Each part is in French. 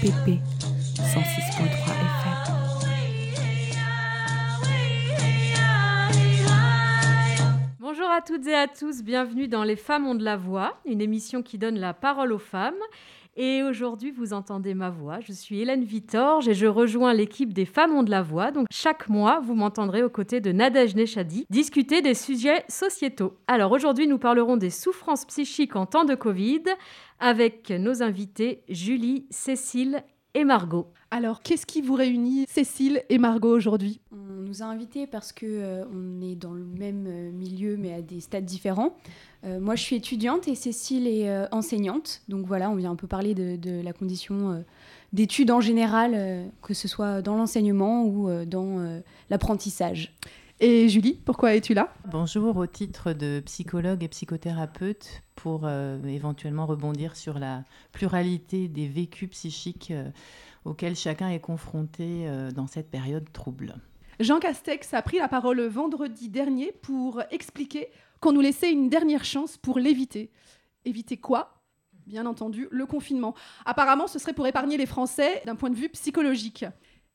FPP 106.3 FM. Bonjour à toutes et à tous, bienvenue dans Les femmes ont de la voix, une émission qui donne la parole aux femmes. Et aujourd'hui, vous entendez ma voix. Je suis Hélène Vitorge et je rejoins l'équipe des Femmes ont de la voix. Donc, chaque mois, vous m'entendrez aux côtés de Nadège Nechadi discuter des sujets sociétaux. Alors, aujourd'hui, nous parlerons des souffrances psychiques en temps de Covid avec nos invités Julie, Cécile et Margot. Alors, qu'est-ce qui vous réunit, Cécile et Margot, aujourd'hui? On nous a invités parce que euh, on est dans le même euh, milieu, mais à des stades différents. Euh, moi, je suis étudiante et Cécile est euh, enseignante. Donc voilà, on vient un peu parler de, de la condition euh, d'études en général, euh, que ce soit dans l'enseignement ou euh, dans euh, l'apprentissage. Et Julie, pourquoi es-tu là? Bonjour, au titre de psychologue et psychothérapeute, pour euh, éventuellement rebondir sur la pluralité des vécus psychiques euh, auxquels chacun est confronté euh, dans cette période trouble. Jean Castex a pris la parole vendredi dernier pour expliquer qu'on nous laissait une dernière chance pour l'éviter. Éviter quoi? Bien entendu, le confinement. Apparemment, ce serait pour épargner les Français d'un point de vue psychologique.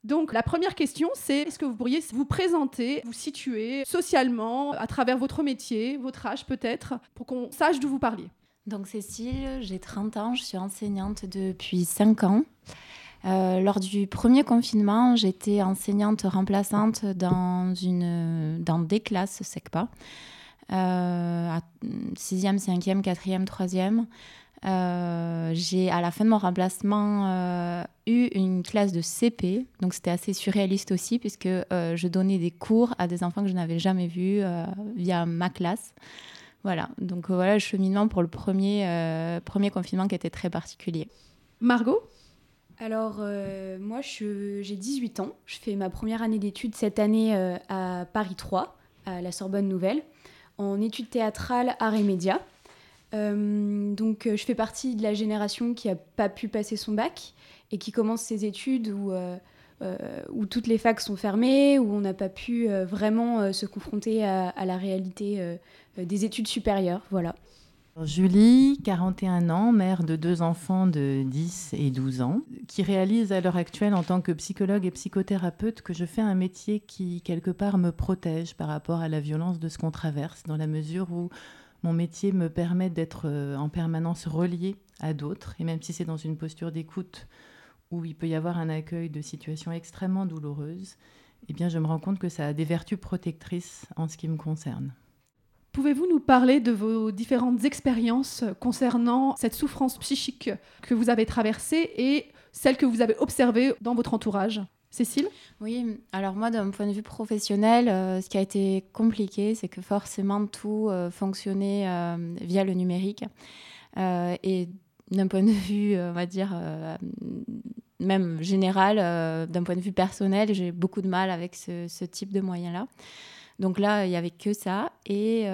Donc la première question, c'est est-ce que vous pourriez vous présenter, vous situer socialement, à travers votre métier, votre âge peut-être, pour qu'on sache d'où vous parliez? Donc Cécile, j'ai 30 ans, je suis enseignante depuis 5 ans. Euh, lors du premier confinement, j'étais enseignante remplaçante dans, des classes SECPA, euh, à 6e, 5e, 4e, 3e. Euh, j'ai à la fin de mon remplacement euh, eu une classe de CP, donc c'était assez surréaliste aussi puisque euh, je donnais des cours à des enfants que je n'avais jamais vus euh, via ma classe. Voilà, donc euh, voilà le cheminement pour le premier, euh, premier confinement qui était très particulier. Margot? Alors, euh, moi, j'ai 18 ans. Je fais ma première année d'études cette année euh, à Paris 3, à la Sorbonne Nouvelle, en études théâtrales, arts et médias. Euh, donc, euh, je fais partie de la génération qui n'a pas pu passer son bac et qui commence ses études où, euh, où toutes les facs sont fermées, où on n'a pas pu vraiment se confronter à, à la réalité des études supérieures. Voilà. Julie, 41 ans, mère de deux enfants de 10 et 12 ans, qui réalise à l'heure actuelle en tant que psychologue et psychothérapeute que je fais un métier qui, quelque part, me protège par rapport à la violence de ce qu'on traverse, dans la mesure où mon métier me permet d'être euh, en permanence relié à d'autres, et même si c'est dans une posture d'écoute où il peut y avoir un accueil de situations extrêmement douloureuses, eh bien, je me rends compte que ça a des vertus protectrices en ce qui me concerne. Pouvez-vous nous parler de vos différentes expériences concernant cette souffrance psychique que vous avez traversée et celle que vous avez observée dans votre entourage? Cécile? Oui, alors moi, d'un point de vue professionnel, euh, ce qui a été compliqué, c'est que forcément tout euh, fonctionnait euh, via le numérique. Et d'un point de vue, on va dire, même général, d'un point de vue personnel, j'ai beaucoup de mal avec ce, type de moyens-là. Donc là, il n'y avait que ça. Et,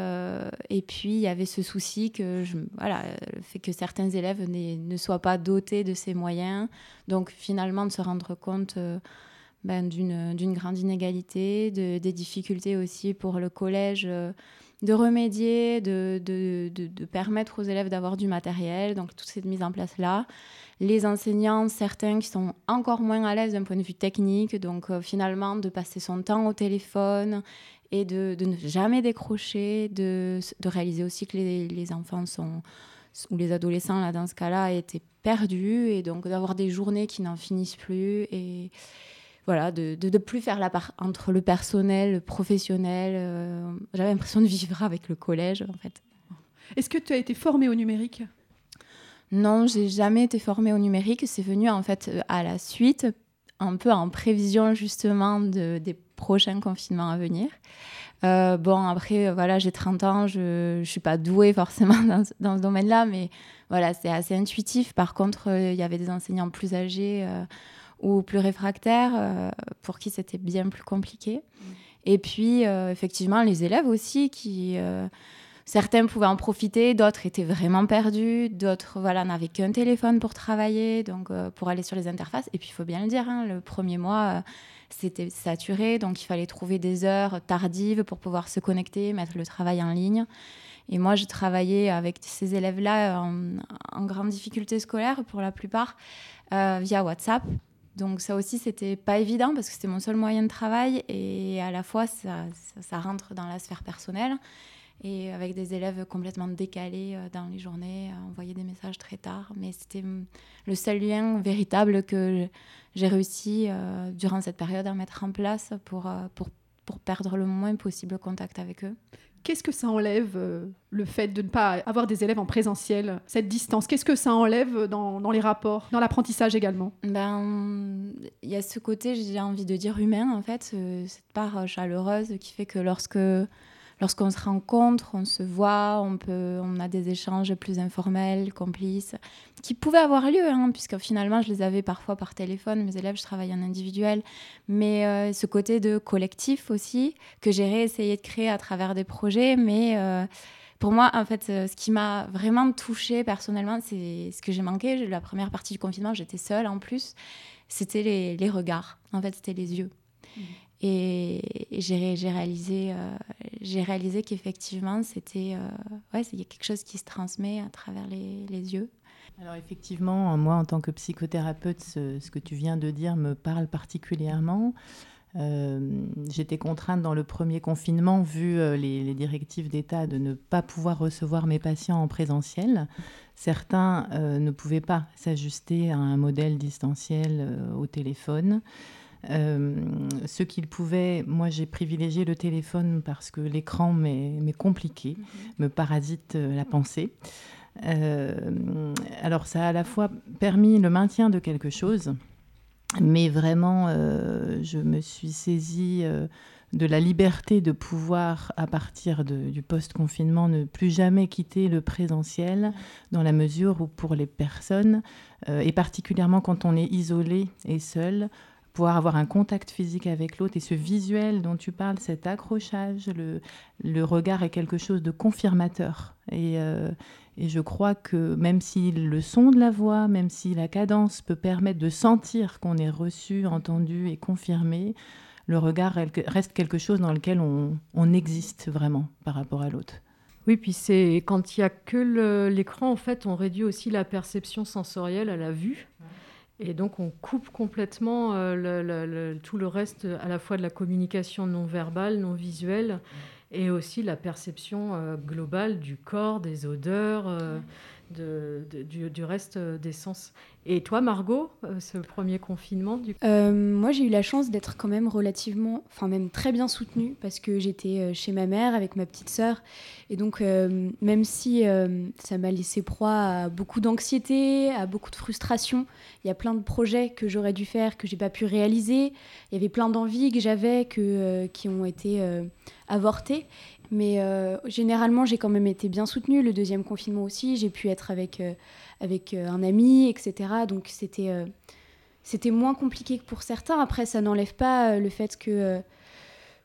et puis, il y avait ce souci que, je, voilà, le fait que certains élèves ne soient pas dotés de ces moyens. Donc finalement, de se rendre compte ben, d'une d'une grande inégalité, de, des difficultés aussi pour le collège euh, de remédier, de, permettre aux élèves d'avoir du matériel. Donc toute cette mise en place-là. Les enseignants, certains qui sont encore moins à l'aise d'un point de vue technique, donc euh, finalement de passer son temps au téléphone et de, ne jamais décrocher, de, de réaliser aussi que les, les enfants sont, ou les adolescents, là, dans ce cas-là, étaient perdus, et donc d'avoir des journées qui n'en finissent plus, et voilà, de ne plus faire la part entre le personnel, le professionnel. euh, J'avais l'impression de vivre avec le collège, en fait. Est-ce que tu as été formée au numérique? Non, j'ai jamais été formée au numérique. C'est venu en fait à la suite, un peu en prévision justement de, des prochains confinements à venir. Euh, bon, après, voilà, j'ai 30 ans, je ne suis pas douée forcément dans, ce- dans ce domaine-là, mais voilà, c'est assez intuitif. Par contre, euh, il y avait des enseignants plus âgés ou plus réfractaires euh, pour qui c'était bien plus compliqué. Et puis, euh, effectivement, les élèves aussi qui. euh, certains pouvaient en profiter, d'autres étaient vraiment perdus, d'autres voilà, n'avaient qu'un téléphone pour travailler, donc pour aller sur les interfaces. Et puis il faut bien le dire, hein, le premier mois, c'était saturé, donc il fallait trouver des heures tardives pour pouvoir se connecter, mettre le travail en ligne. Et moi, je travaillais avec ces élèves-là en, grande difficulté scolaire pour la plupart via WhatsApp. Donc ça aussi, c'était pas évident parce que c'était mon seul moyen de travail et à la fois, ça, rentre dans la sphère personnelle et avec des élèves complètement décalés euh, dans les journées, envoyer des messages très tard. Mais c'était le seul lien véritable que j'ai réussi euh, durant cette période à mettre en place pour, pour, pour perdre le moins possible contact avec eux. Qu'est-ce que ça enlève, euh, le fait de ne pas avoir des élèves en présentiel, cette distance? Qu'est-ce que ça enlève dans, dans les rapports, dans l'apprentissage également? Ben, il y a ce côté, j'ai envie de dire humain, en fait, cette part chaleureuse qui fait que lorsque lorsqu'on se rencontre, on se voit, on, peut, on a des échanges plus informels, complices, qui pouvaient avoir lieu, hein, puisque finalement, je les avais parfois par téléphone. Mes élèves, je travaille en individuel. Mais euh, ce côté de collectif aussi, que j'ai réessayé de créer à travers des projets. Mais euh, pour moi, en fait, ce qui m'a vraiment touchée personnellement, c'est ce que j'ai manqué. La première partie du confinement, j'étais seule en plus. C'était les, les, regards. En fait, c'était les yeux. Mmh. Et, j'ai réalisé, euh, j'ai réalisé qu'effectivement, c'était euh, ouais, il y a quelque chose qui se transmet à travers les, les, yeux. Alors effectivement, moi, en tant que psychothérapeute, ce, que tu viens de dire me parle particulièrement. Euh, j'étais contrainte dans le premier confinement, vu les, directives d'État, de ne pas pouvoir recevoir mes patients en présentiel. Certains ne pouvaient pas s'ajuster à un modèle distanciel au téléphone. Euh, ce qu'il pouvait, moi j'ai privilégié le téléphone parce que l'écran m'est compliqué, mhm. me parasite euh, la pensée. Euh, alors ça a à la fois permis le maintien de quelque chose, mais vraiment je me suis saisie de la liberté de pouvoir, à partir du post-confinement, ne plus jamais quitter le présentiel, dans la mesure où pour les personnes, et particulièrement quand on est isolé et seul, pouvoir avoir un contact physique avec l'autre et ce visuel dont tu parles, cet accrochage, le, le regard est quelque chose de confirmateur. Et, euh, et, je crois que même si le son de la voix, même si la cadence peut permettre de sentir qu'on est reçu, entendu et confirmé, le regard reste quelque chose dans lequel on, on existe vraiment par rapport à l'autre. Oui, puis c'est quand il n'y a que l'écran, en fait, on réduit aussi la perception sensorielle à la vue. Et donc on coupe complètement euh, tout le reste, à la fois de la communication non verbale, non visuelle, et aussi la perception euh, globale du corps, des odeurs, euh, du, reste des sens. Et toi, Margot, euh, ce premier confinement. Euh, moi, j'ai eu la chance d'être quand même relativement, enfin même très bien soutenue parce que j'étais euh, chez ma mère avec ma petite sœur. Et donc, même si ça m'a laissé proie à beaucoup d'anxiété, à beaucoup de frustration, il y a plein de projets que j'aurais dû faire que j'ai pas pu réaliser. Il y avait plein d'envies que j'avais que, qui ont été avortées. Mais généralement, j'ai quand même été bien soutenue. Le deuxième confinement aussi, j'ai pu être avec avec euh, un ami, etc. Donc c'était euh, c'était moins compliqué que pour certains. Après, ça n'enlève pas euh, le fait que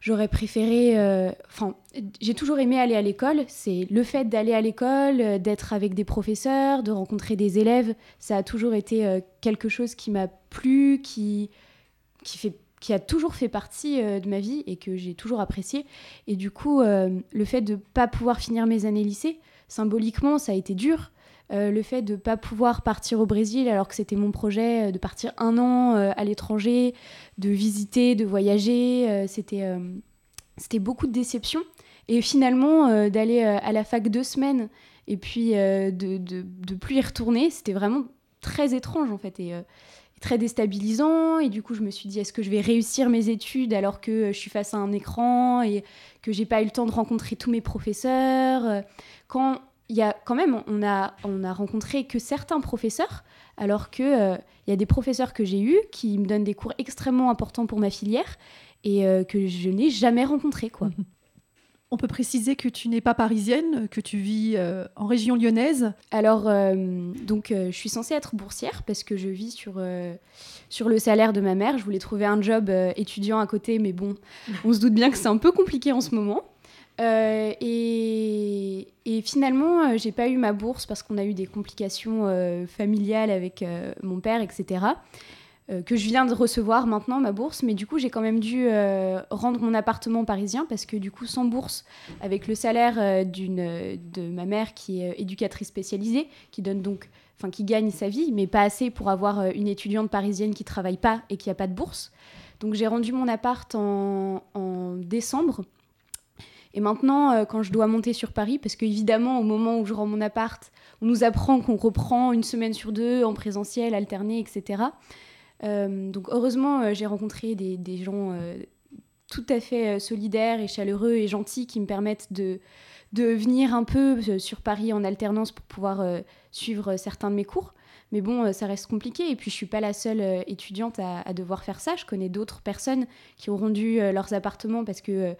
j'aurais préféré. Enfin, j'ai toujours aimé aller à l'école. C'est le fait d'aller à l'école, d'être avec des professeurs, de rencontrer des élèves. Ça a toujours été quelque chose qui m'a plu, qui, qui, fait, qui a toujours fait partie de ma vie et que j'ai toujours apprécié. Et du coup, le fait de ne pas pouvoir finir mes années lycée, symboliquement, ça a été dur. Euh, le fait de ne pas pouvoir partir au Brésil alors que c'était mon projet, euh, de partir un an euh, à l'étranger, de visiter, de voyager, c'était c'était beaucoup de déception. Et finalement, d'aller à la fac deux semaines et puis de, de, plus y retourner, c'était vraiment très étrange en fait et très déstabilisant. Et du coup, je me suis dit, est-ce que je vais réussir mes études alors que je suis face à un écran et que j'ai pas eu le temps de rencontrer tous mes professeurs Quand il y a quand même, on a, on a rencontré que certains professeurs, alors qu'il euh, il y a des professeurs que j'ai eus qui me donnent des cours extrêmement importants pour ma filière et euh, que je n'ai jamais rencontrés. Quoi. On peut préciser que tu n'es pas parisienne, que tu vis euh, en région lyonnaise. Alors, donc, je suis censée être boursière parce que je vis sur, sur le salaire de ma mère. Je voulais trouver un job étudiant à côté, mais bon, on se doute bien que c'est un peu compliqué en ce moment. Euh, et, et, finalement, euh, j'ai pas eu ma bourse parce qu'on a eu des complications euh, familiales avec mon père, etc. que je viens de recevoir maintenant, ma bourse. Mais du coup, j'ai quand même dû rendre mon appartement parisien parce que du coup, sans bourse, avec le salaire d'une de ma mère qui est éducatrice spécialisée, qui donne donc, enfin, qui gagne sa vie, mais pas assez pour avoir une étudiante parisienne qui travaille pas et qui a pas de bourse. Donc j'ai rendu mon appart en, décembre. Et maintenant, euh, quand je dois monter sur Paris, parce qu'évidemment, au moment où je rends mon appart, on nous apprend qu'on reprend une semaine sur deux en présentiel, alterné, etc. Euh, donc heureusement, euh, j'ai rencontré des, gens tout à fait solidaires et chaleureux et gentils qui me permettent de, venir un peu sur Paris en alternance pour pouvoir suivre certains de mes cours. Mais bon, ça reste compliqué. Et puis, je suis pas la seule étudiante à, devoir faire ça. Je connais d'autres personnes qui auront dû leurs appartements parce que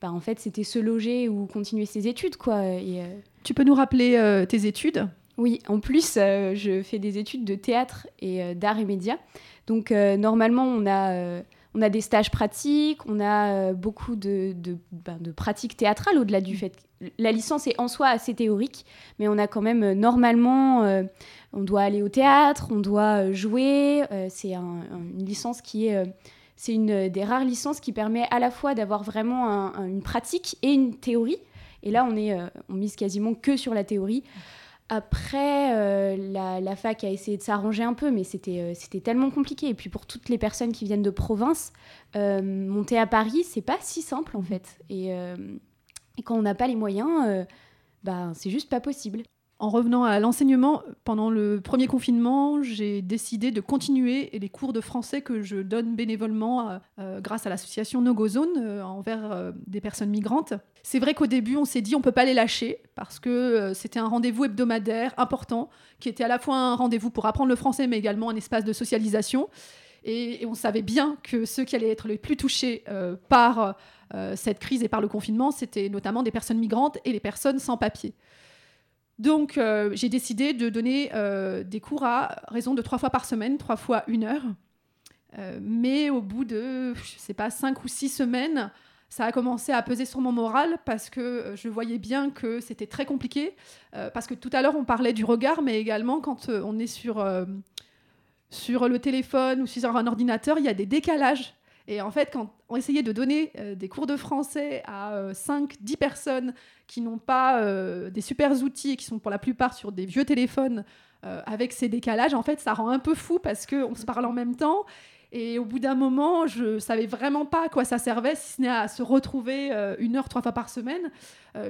bah, en fait, c'était se loger ou continuer ses études, quoi. Euh, Tu peux nous rappeler euh, tes études? Oui, en plus, euh, je fais des études de théâtre et d'art et médias. Donc, normalement, on a, on a des stages pratiques, on a beaucoup de, de, ben, de pratiques théâtrales au-delà du fait que la licence est en soi assez théorique, mais on a quand même, normalement, on doit aller au théâtre, on doit jouer. C'est une licence qui est c'est une des rares licences qui permet à la fois d'avoir vraiment une pratique et une théorie. Et là, on, est, euh, on mise quasiment que sur la théorie. Après, euh, la, fac a essayé de s'arranger un peu, mais c'était euh, c'était tellement compliqué. Et puis pour toutes les personnes qui viennent de province, monter à Paris, c'est pas si simple en fait. Et, et quand on n'a pas les moyens, bah, c'est juste pas possible. En revenant à l'enseignement, pendant le premier confinement, j'ai décidé de continuer les cours de français que je donne bénévolement euh, euh, grâce à l'association No Go Zone euh, envers des personnes migrantes. C'est vrai qu'au début, on s'est dit on peut pas les lâcher parce que c'était un rendez-vous hebdomadaire important qui était à la fois un rendez-vous pour apprendre le français mais également un espace de socialisation. Et, on savait bien que ceux qui allaient être les plus touchés par cette crise et par le confinement, c'était notamment des personnes migrantes et les personnes sans papier. Donc, euh, j'ai décidé de donner euh, des cours à raison de trois fois par semaine, trois fois une heure. Euh, mais au bout de, je sais pas, cinq ou six semaines, ça a commencé à peser sur mon moral parce que je voyais bien que c'était très compliqué. parce que tout à l'heure, on parlait du regard, mais également quand on est sur, sur le téléphone ou sur un ordinateur, il y a des décalages et en fait, quand on essayait de donner euh, des cours de français à 5, euh, 10 personnes qui n'ont pas euh, des super outils et qui sont pour la plupart sur des vieux téléphones avec ces décalages, en fait, ça rend un peu fou parce qu'on se parle en même temps. Et au bout d'un moment, je savais vraiment pas à quoi ça servait, si ce n'est à se retrouver une heure, trois fois par semaine.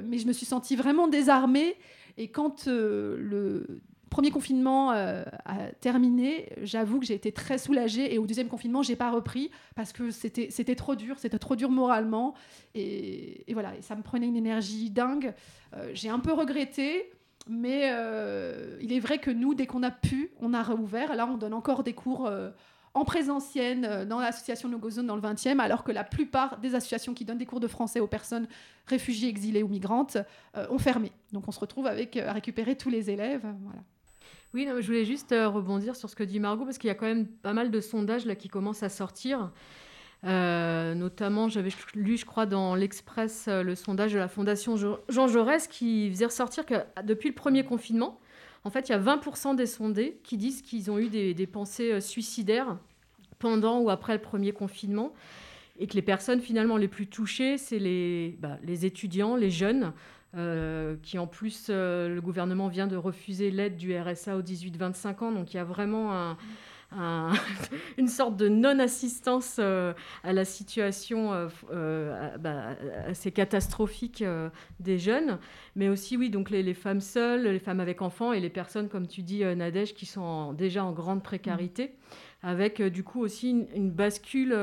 mais je me suis sentie vraiment désarmée. Et quand le premier confinement euh, a terminé, j'avoue que j'ai été très soulagée. Et au deuxième confinement, j'ai pas repris parce que c'était, trop dur, c'était trop dur moralement. Et, voilà, ça me prenait une énergie dingue. Euh, j'ai un peu regretté. Mais euh, il est vrai que nous, dès qu'on a pu, on a réouvert. Là, on donne encore des cours en présentiel dans l'association Nogozone dans le 20e, alors que la plupart des associations qui donnent des cours de français aux personnes réfugiées, exilées ou migrantes ont fermé. Donc on se retrouve avec à récupérer tous les élèves. Voilà. Oui, je voulais juste euh, rebondir sur ce que dit Margot, parce qu'il y a quand même pas mal de sondages là, qui commencent à sortir. Euh, notamment, j'avais lu, je crois, dans l'Express, euh, le sondage de la Fondation Jean Jaurès qui faisait ressortir que depuis le premier confinement, en fait, il y a 20% des sondés qui disent qu'ils ont eu des, pensées suicidaires pendant ou après le premier confinement et que les personnes finalement les plus touchées, c'est les, bah, les étudiants, les jeunes, euh, qui en plus, euh, le gouvernement vient de refuser l'aide du RSA aux 18-25 ans. Donc il y a vraiment une sorte de non-assistance euh, à la situation bah, assez catastrophique des jeunes. Mais aussi, oui, donc les, femmes seules, les femmes avec enfants et les personnes, comme tu dis, Nadège, qui sont déjà en grande précarité. Avec du coup aussi une, une bascule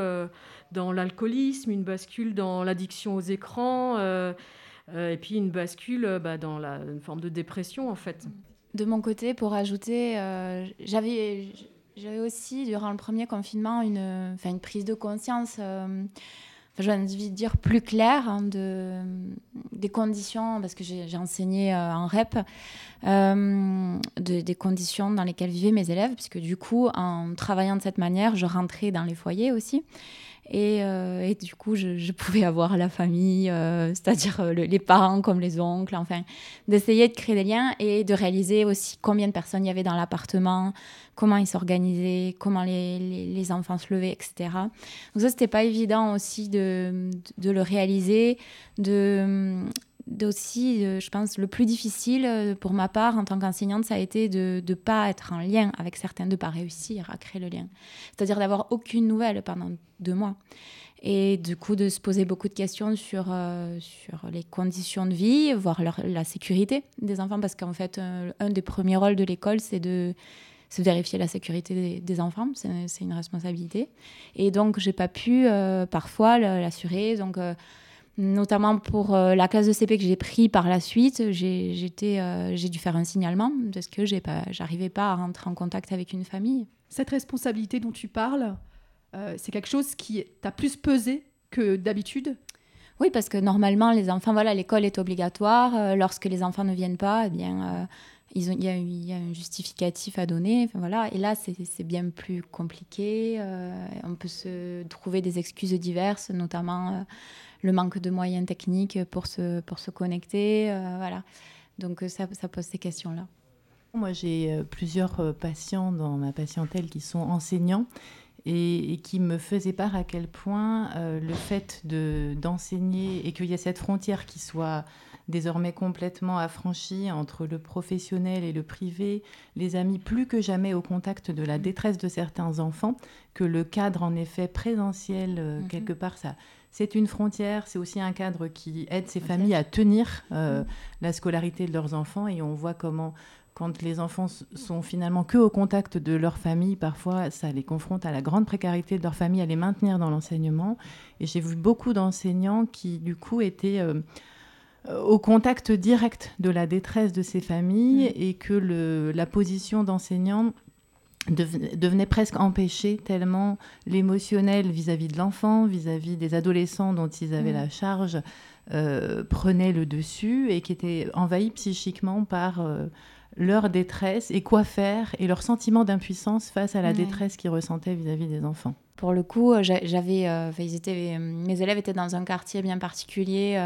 dans l'alcoolisme, une bascule dans l'addiction aux écrans. Euh, et puis une bascule euh, bah, dans une forme de dépression en fait. De mon côté, pour ajouter, euh, j'avais aussi, durant le premier confinement, une, une prise de conscience, j'ai envie de dire plus claire, hein, de, des conditions, parce que j'ai enseigné en REP, euh, de, des conditions dans lesquelles vivaient mes élèves, puisque du coup, en travaillant de cette manière, je rentrais dans les foyers aussi. Et, et, du coup, je, pouvais avoir la famille, c'est-à-dire les parents comme les oncles, enfin, d'essayer de créer des liens et de réaliser aussi combien de personnes il y avait dans l'appartement, comment ils s'organisaient, comment les, les, enfants se levaient, etc. Donc ça, c'était pas évident aussi de, de, le réaliser, de aussi, je pense, le plus difficile pour ma part en tant qu'enseignante, ça a été de ne pas être en lien avec certains, de ne pas réussir à créer le lien. C'est-à-dire d'avoir aucune nouvelle pendant deux mois. Et du coup, de se poser beaucoup de questions sur, sur les conditions de vie, voire la sécurité des enfants, parce qu'en fait, un des premiers rôles de l'école, c'est de c'est vérifier la sécurité des, enfants, c'est une responsabilité. Et donc, j'ai pas pu euh, parfois l'assurer. Donc, euh, notamment pour euh, la classe de CP que j'ai pris par la suite, j'ai dû faire un signalement parce que j'arrivais pas, pas à rentrer en contact avec une famille. Cette responsabilité dont tu parles, c'est quelque chose qui t'a plus pesé que d'habitude? Oui, parce que normalement, les enfants, voilà, l'école est obligatoire. lorsque les enfants ne viennent pas, eh bien, il, y a, a un justificatif à donner. Voilà. Et là, c'est bien plus compliqué. Euh, on peut se trouver des excuses diverses, notamment euh, le manque de moyens techniques pour se, connecter. Euh, voilà. Donc ça, pose ces questions-là. Moi, j'ai plusieurs patients dans ma patientèle qui sont enseignants et, qui me faisaient part à quel point le fait d'enseigner et qu'il y ait cette frontière qui soit désormais complètement affranchie entre le professionnel et le privé, les amis plus que jamais au contact de la détresse de certains enfants, que le cadre en effet présentiel, euh, mhm. quelque part, ça, c'est une frontière, c'est aussi un cadre qui aide ces familles à tenir euh, mhm. la scolarité de leurs enfants et on voit comment quand les enfants sont finalement que au contact de leur famille, parfois ça les confronte à la grande précarité de leur famille à les maintenir dans l'enseignement. Et j'ai vu beaucoup d'enseignants qui du coup étaient euh, au contact direct de la détresse de ces familles mm. et que le, la position d'enseignant devenait presque empêchée tellement l'émotionnel vis-à-vis de l'enfant, vis-à-vis des adolescents dont ils avaient mm. la charge, euh, prenait le dessus et qui était envahi psychiquement par euh, leur détresse et quoi faire et leur sentiment d'impuissance face à la détresse qu'ils ressentaient vis-à-vis des enfants. Pour le coup, euh, j'avais, euh, euh, mes élèves étaient dans un quartier bien particulier.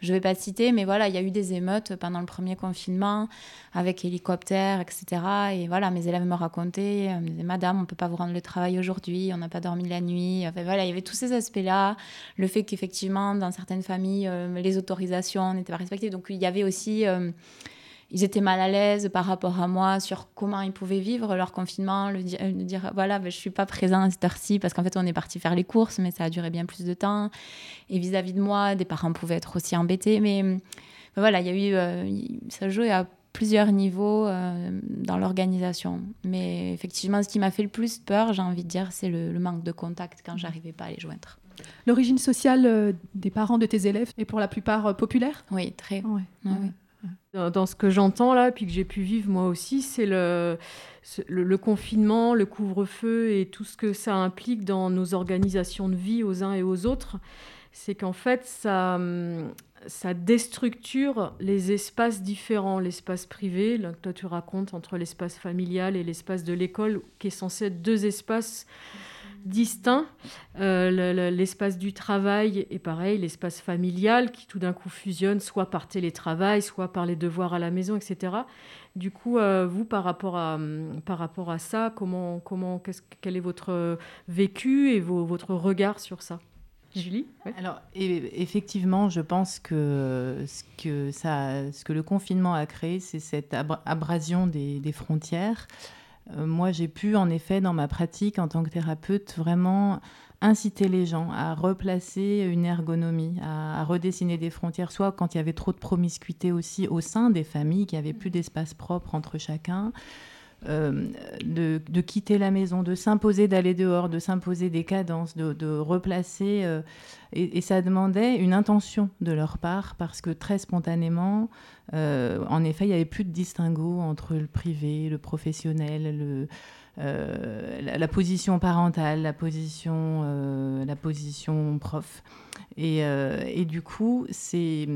je ne vais pas citer, mais voilà, il y a eu des émeutes pendant le premier confinement avec hélicoptères, etc. Et voilà, mes élèves me racontaient, Madame, on ne peut pas vous rendre le travail aujourd'hui, on n'a pas dormi la nuit. Voilà, il y avait tous ces aspects-là. Le fait qu'effectivement, dans certaines familles, les autorisations n'étaient pas respectées. Donc il y avait aussi ils étaient mal à l'aise par rapport à moi sur comment ils pouvaient vivre leur confinement, le dire, dire voilà, ben, je suis pas présent à cette heure-ci parce qu'en fait, on est parti faire les courses, mais ça a duré bien plus de temps. Et vis-à-vis de moi, des parents pouvaient être aussi embêtés. Mais ben, voilà, il y a eu, euh, ça jouait à plusieurs niveaux euh, dans l'organisation. Mais effectivement, ce qui m'a fait le plus peur, j'ai envie de dire, c'est le, manque de contact quand j'arrivais pas à les joindre. L'origine sociale euh, des parents de tes élèves est pour la plupart populaire? Oui, très. Ouais. Dans, ce que j'entends là, puis que j'ai pu vivre moi aussi, c'est le, confinement, le couvre-feu et tout ce que ça implique dans nos organisations de vie aux uns et aux autres. C'est qu'en fait, ça, déstructure les espaces différents, l'espace privé, là, toi tu racontes entre l'espace familial et l'espace de l'école, qui est censé être deux espaces distincts. Euh, l'espace du travail est pareil, l'espace familial qui tout d'un coup fusionne soit par télétravail, soit par les devoirs à la maison, etc. Du coup, euh, vous, par rapport à, par rapport à ça, comment, comment, quel est votre vécu et votre regard sur ça? Julie? Alors, effectivement, je pense que ce que, ça, ce que le confinement a créé, c'est cette abrasion des frontières. Euh, moi, j'ai pu, en effet, dans ma pratique en tant que thérapeute, vraiment inciter les gens à replacer une ergonomie, à, redessiner des frontières, soit quand il y avait trop de promiscuité aussi au sein des familles, qu'il n'y avait plus d'espace propre entre chacun, euh, de, quitter la maison, de s'imposer d'aller dehors, de s'imposer des cadences, de, replacer. Euh, et, ça demandait une intention de leur part parce que très spontanément, euh, en effet, il n'y avait plus de distinguo entre le privé, le professionnel, la, position parentale, la position, la position prof. Et du coup, c'est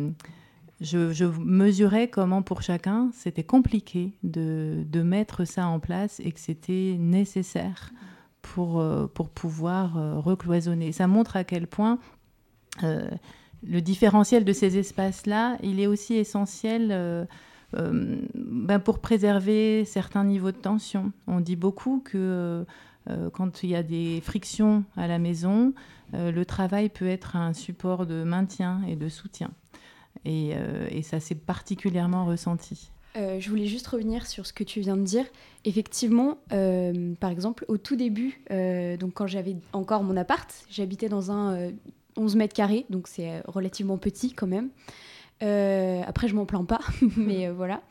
je, mesurais comment pour chacun c'était compliqué de, mettre ça en place et que c'était nécessaire pour, pour pouvoir recloisonner. Ça montre à quel point le différentiel de ces espaces-là, il est aussi essentiel ben pour préserver certains niveaux de tension. On dit beaucoup que quand il y a des frictions à la maison, le travail peut être un support de maintien et de soutien. Et, et ça s'est particulièrement ressenti. Euh, je voulais juste revenir sur ce que tu viens de dire. Effectivement, euh, par exemple, au tout début, euh, donc quand j'avais encore mon appart, j'habitais dans un 11 mètres carrés, donc c'est relativement petit quand même. après, je m'en plains pas, mais voilà.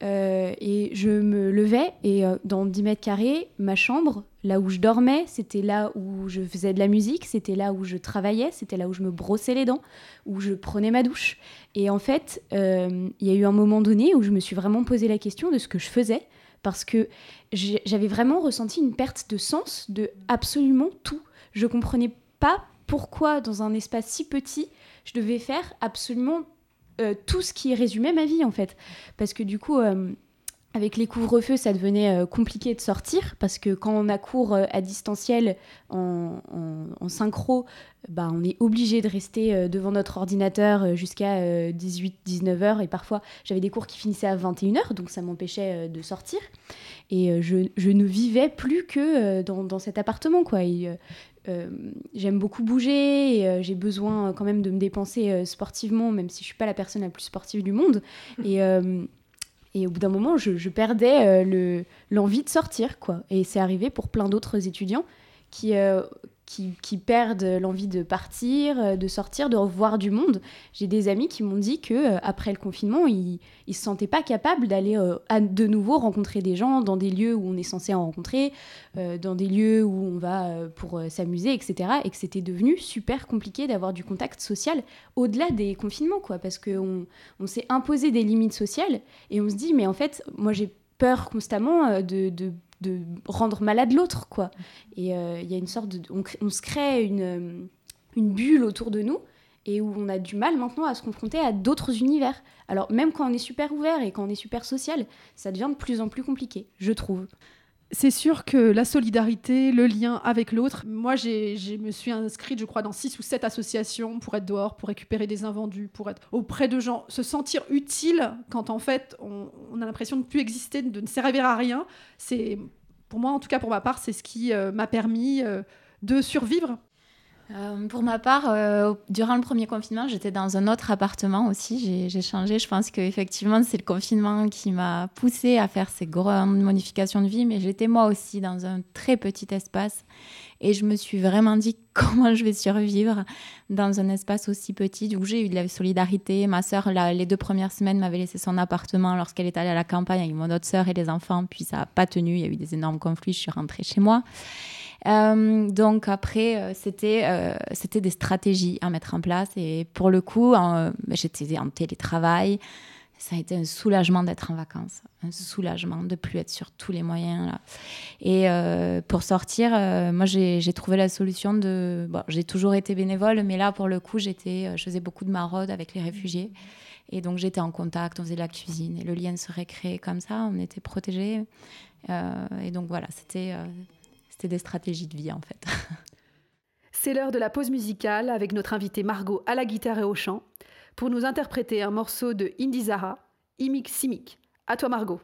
Et je me levais et dans 10 mètres carrés, ma chambre, là où je dormais, c'était là où je faisais de la musique, c'était là où je travaillais, c'était là où je me brossais les dents, où je prenais ma douche. Et en fait, euh, il y a eu un moment donné où je me suis vraiment posé la question de ce que je faisais, parce que j'avais vraiment ressenti une perte de sens de absolument tout. Je comprenais pas pourquoi, dans un espace si petit, je devais faire absolument euh, tout ce qui résumait ma vie, en fait. Parce que du coup, euh, avec les couvre-feux, ça devenait euh, compliqué de sortir parce que quand on a cours à distanciel en, synchro, bah, on est obligé de rester devant notre ordinateur jusqu'à 18-19 heures et parfois j'avais des cours qui finissaient à 21 heures donc ça m'empêchait de sortir et je, ne vivais plus que dans, cet appartement quoi. J'aime beaucoup bouger et j'ai besoin quand même de me dépenser sportivement même si je suis pas la personne la plus sportive du monde et et au bout d'un moment, je, perdais euh, l'envie de sortir, quoi. Et c'est arrivé pour plein d'autres étudiants qui, qui, perdent l'envie de partir, euh, de sortir, de revoir du monde. J'ai des amis qui m'ont dit que euh, après le confinement, ils ne se sentaient pas capables d'aller euh, de nouveau rencontrer des gens dans des lieux où on est censé en rencontrer, dans des lieux où on va pour s'amuser, etc. Et que c'était devenu super compliqué d'avoir du contact social au-delà des confinements, quoi, parce qu'on on, s'est imposé des limites sociales et on se dit, mais en fait, moi j'ai peur constamment de, de de rendre malade l'autre, quoi. Et euh, il y a une sorte de... On, se crée une, euh, une bulle autour de nous et où on a du mal maintenant à se confronter à d'autres univers. Alors même quand on est super ouvert et quand on est super social, ça devient de plus en plus compliqué, je trouve. C'est sûr que la solidarité, le lien avec l'autre, moi je me suis inscrite, je crois, dans six ou sept associations pour être dehors, pour récupérer des invendus, pour être auprès de gens, se sentir utile quand en fait on, a l'impression de plus exister, de ne servir à rien. C'est, pour moi en tout cas pour ma part, c'est ce qui euh, m'a permis euh, de survivre euh, pour ma part, euh, durant le premier confinement, j'étais dans un autre appartement aussi. J'ai changé. Je pense qu'effectivement, c'est le confinement qui m'a poussée à faire ces grandes modifications de vie. Mais j'étais moi aussi dans un très petit espace. Et je me suis vraiment dit comment je vais survivre dans un espace aussi petit où j'ai eu de la solidarité. Ma sœur, les deux premières semaines, m'avait laissé son appartement lorsqu'elle est allée à la campagne avec mon autre sœur et les enfants. Puis ça n'a pas tenu. Il y a eu des énormes conflits. Je suis rentrée chez moi. Euh, donc après, euh, c'était euh, c'était des stratégies à mettre en place. Et pour le coup, j'étais en télétravail. Ça a été un soulagement d'être en vacances, un soulagement de plus être sur tous les moyens. Là. Et pour sortir, moi j'ai trouvé la solution de. Bon, j'ai toujours été bénévole, mais là pour le coup, j'étais, je faisais beaucoup de maraude avec les réfugiés. Et donc j'étais en contact, on faisait de la cuisine, et le lien se récréait comme ça, on était protégés. et donc voilà, c'était c'était des stratégies de vie en fait. C'est l'heure de la pause musicale avec notre invitée Margot à la guitare et au chant pour nous interpréter un morceau de Indy Zara, Imik Simik. À toi Margot.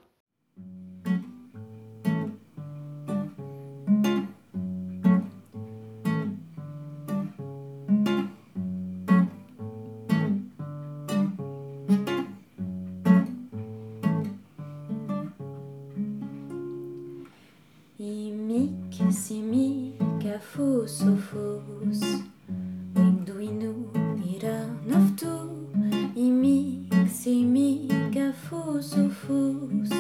who's a who's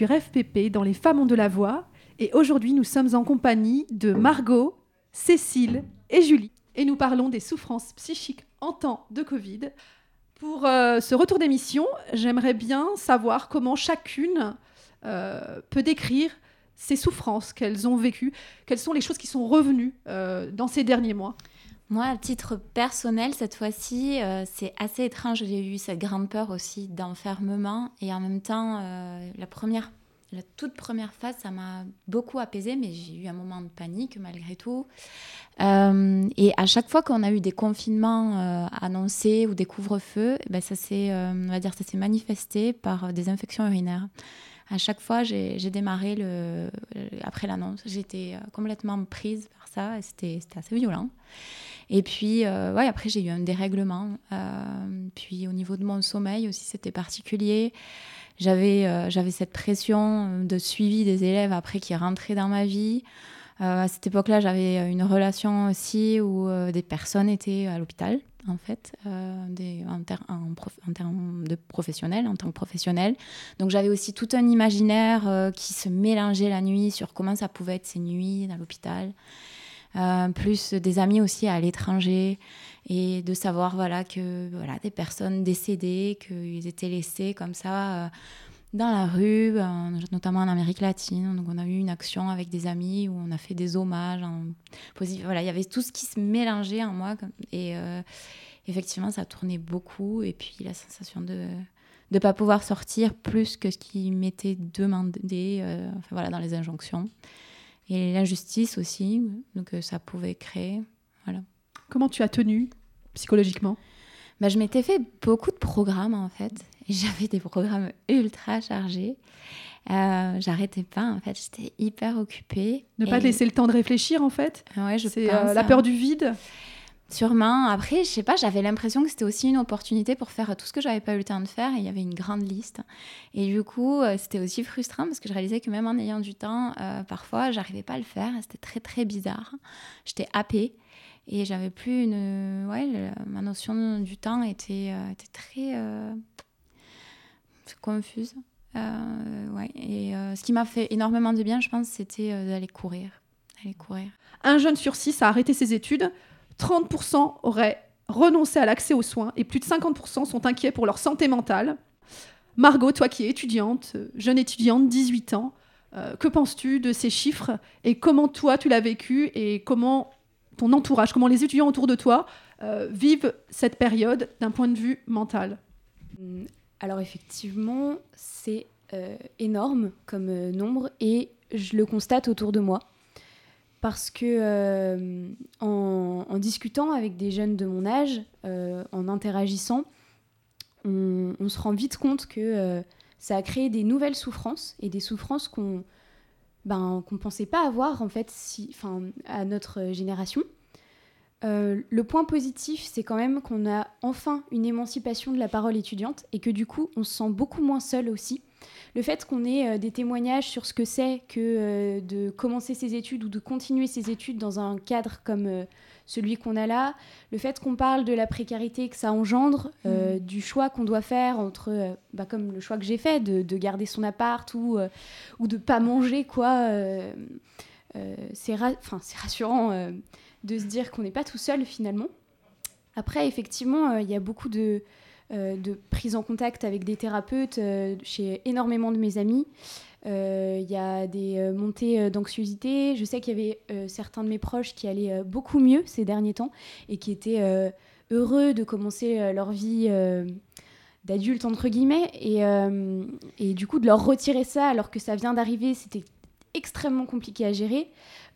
sur FPP dans Les Femmes ont de la voix et aujourd'hui nous sommes en compagnie de Margot, Cécile et Julie et nous parlons des souffrances psychiques en temps de Covid. Pour euh, ce retour d'émission, j'aimerais bien savoir comment chacune euh, peut décrire ces souffrances qu'elles ont vécues, quelles sont les choses qui sont revenues euh, dans ces derniers mois? Moi, à titre personnel, cette fois-ci, euh, c'est assez étrange. J'ai eu cette grande peur aussi d'enfermement. Et en même temps, euh, la, première, la toute première phase, ça m'a beaucoup apaisée, mais j'ai eu un moment de panique malgré tout. Euh, et à chaque fois qu'on a eu des confinements annoncés ou des couvre-feux, eh ben, ça s'est on va dire, ça s'est manifesté par des infections urinaires. À chaque fois, j'ai démarré le, après l'annonce. J'étais complètement prise par ça c'était c'était assez violent. Et puis, euh, ouais, après, j'ai eu un dérèglement. Euh, puis, au niveau de mon sommeil aussi, c'était particulier. J'avais euh, cette pression de suivi des élèves après qui rentraient dans ma vie. Euh, à cette époque-là, j'avais une relation aussi où euh, des personnes étaient à l'hôpital, en fait, euh, en, en, termes de professionnels, en tant que professionnel. Donc, j'avais aussi tout un imaginaire euh, qui se mélangeait la nuit sur comment ça pouvait être ces nuits dans l'hôpital. Euh, plus des amis aussi à l'étranger et de savoir voilà que voilà des personnes décédées qu'ils étaient laissés comme ça euh, dans la rue euh, notamment en Amérique latine. Donc on a eu une action avec des amis où on a fait des hommages voilà il y avait tout ce qui se mélangeait en moi et effectivement ça tournait beaucoup. Et puis la sensation de de pas pouvoir sortir plus que ce qui m'était demandé voilà dans les injonctions et l'injustice aussi donc euh, ça pouvait créer Comment tu as tenu psychologiquement? Bah, je m'étais fait beaucoup de programmes en fait. J'avais des programmes ultra chargés. Euh, J'arrêtais pas en fait. J'étais hyper occupée. Ne pas te laisser le temps de réfléchir en fait? Ouais, je C'est euh, la hein. peur du vide? Sûrement. Après, je sais pas, j'avais l'impression que c'était aussi une opportunité pour faire tout ce que j'avais pas eu le temps de faire. Et il y avait une grande liste. Et du coup, euh, c'était aussi frustrant parce que je réalisais que même en ayant du temps, euh, parfois, j'arrivais pas à le faire. C'était très, très bizarre. J'étais happée. Et j'avais plus une. Ouais, ma notion du temps était, euh, était très. euh, confuse. Ouais. Et ce qui m'a fait énormément de bien, je pense, c'était d'aller courir. Aller courir. Un jeune sur six a arrêté ses études, 30% auraient renoncé à l'accès aux soins et plus de 50% sont inquiets pour leur santé mentale. Margot, toi qui es étudiante, euh, jeune étudiante, 18 ans, euh, que penses-tu de ces chiffres et comment toi tu l'as vécu et comment ton entourage, comment les étudiants autour de toi euh, vivent cette période d'un point de vue mental? Hum, Alors effectivement, c'est énorme comme nombre et je le constate autour de moi. Parce que euh, en, discutant avec des jeunes de mon âge, euh, en interagissant, on, se rend vite compte que euh, ça a créé des nouvelles souffrances et des souffrances qu'on ben, pensait pas avoir en fait si, à notre génération. Euh, le point positif, c'est quand même qu'on a enfin une émancipation de la parole étudiante et que du coup, on se sent beaucoup moins seul aussi. Le fait qu'on ait euh, des témoignages sur ce que c'est que euh, de commencer ses études ou de continuer ses études dans un cadre comme celui qu'on a là, le fait qu'on parle de la précarité que ça engendre, euh, du choix qu'on doit faire entre, bah, comme le choix que j'ai fait, de, de garder son appart ou, ou de pas manger, quoi. c'est ra- rassurant de se dire qu'on n'est pas tout seul finalement. Après, effectivement, euh, il y a beaucoup de, euh, de prise en contact avec des thérapeutes euh, chez énormément de mes amis. Euh, Il y a des montées d'anxiété. Je sais qu'il y avait certains de mes proches qui allaient beaucoup mieux ces derniers temps et qui étaient heureux de commencer leur vie euh, d'adulte, entre guillemets. Et, et du coup, de leur retirer ça alors que ça vient d'arriver, c'était extrêmement compliqué à gérer.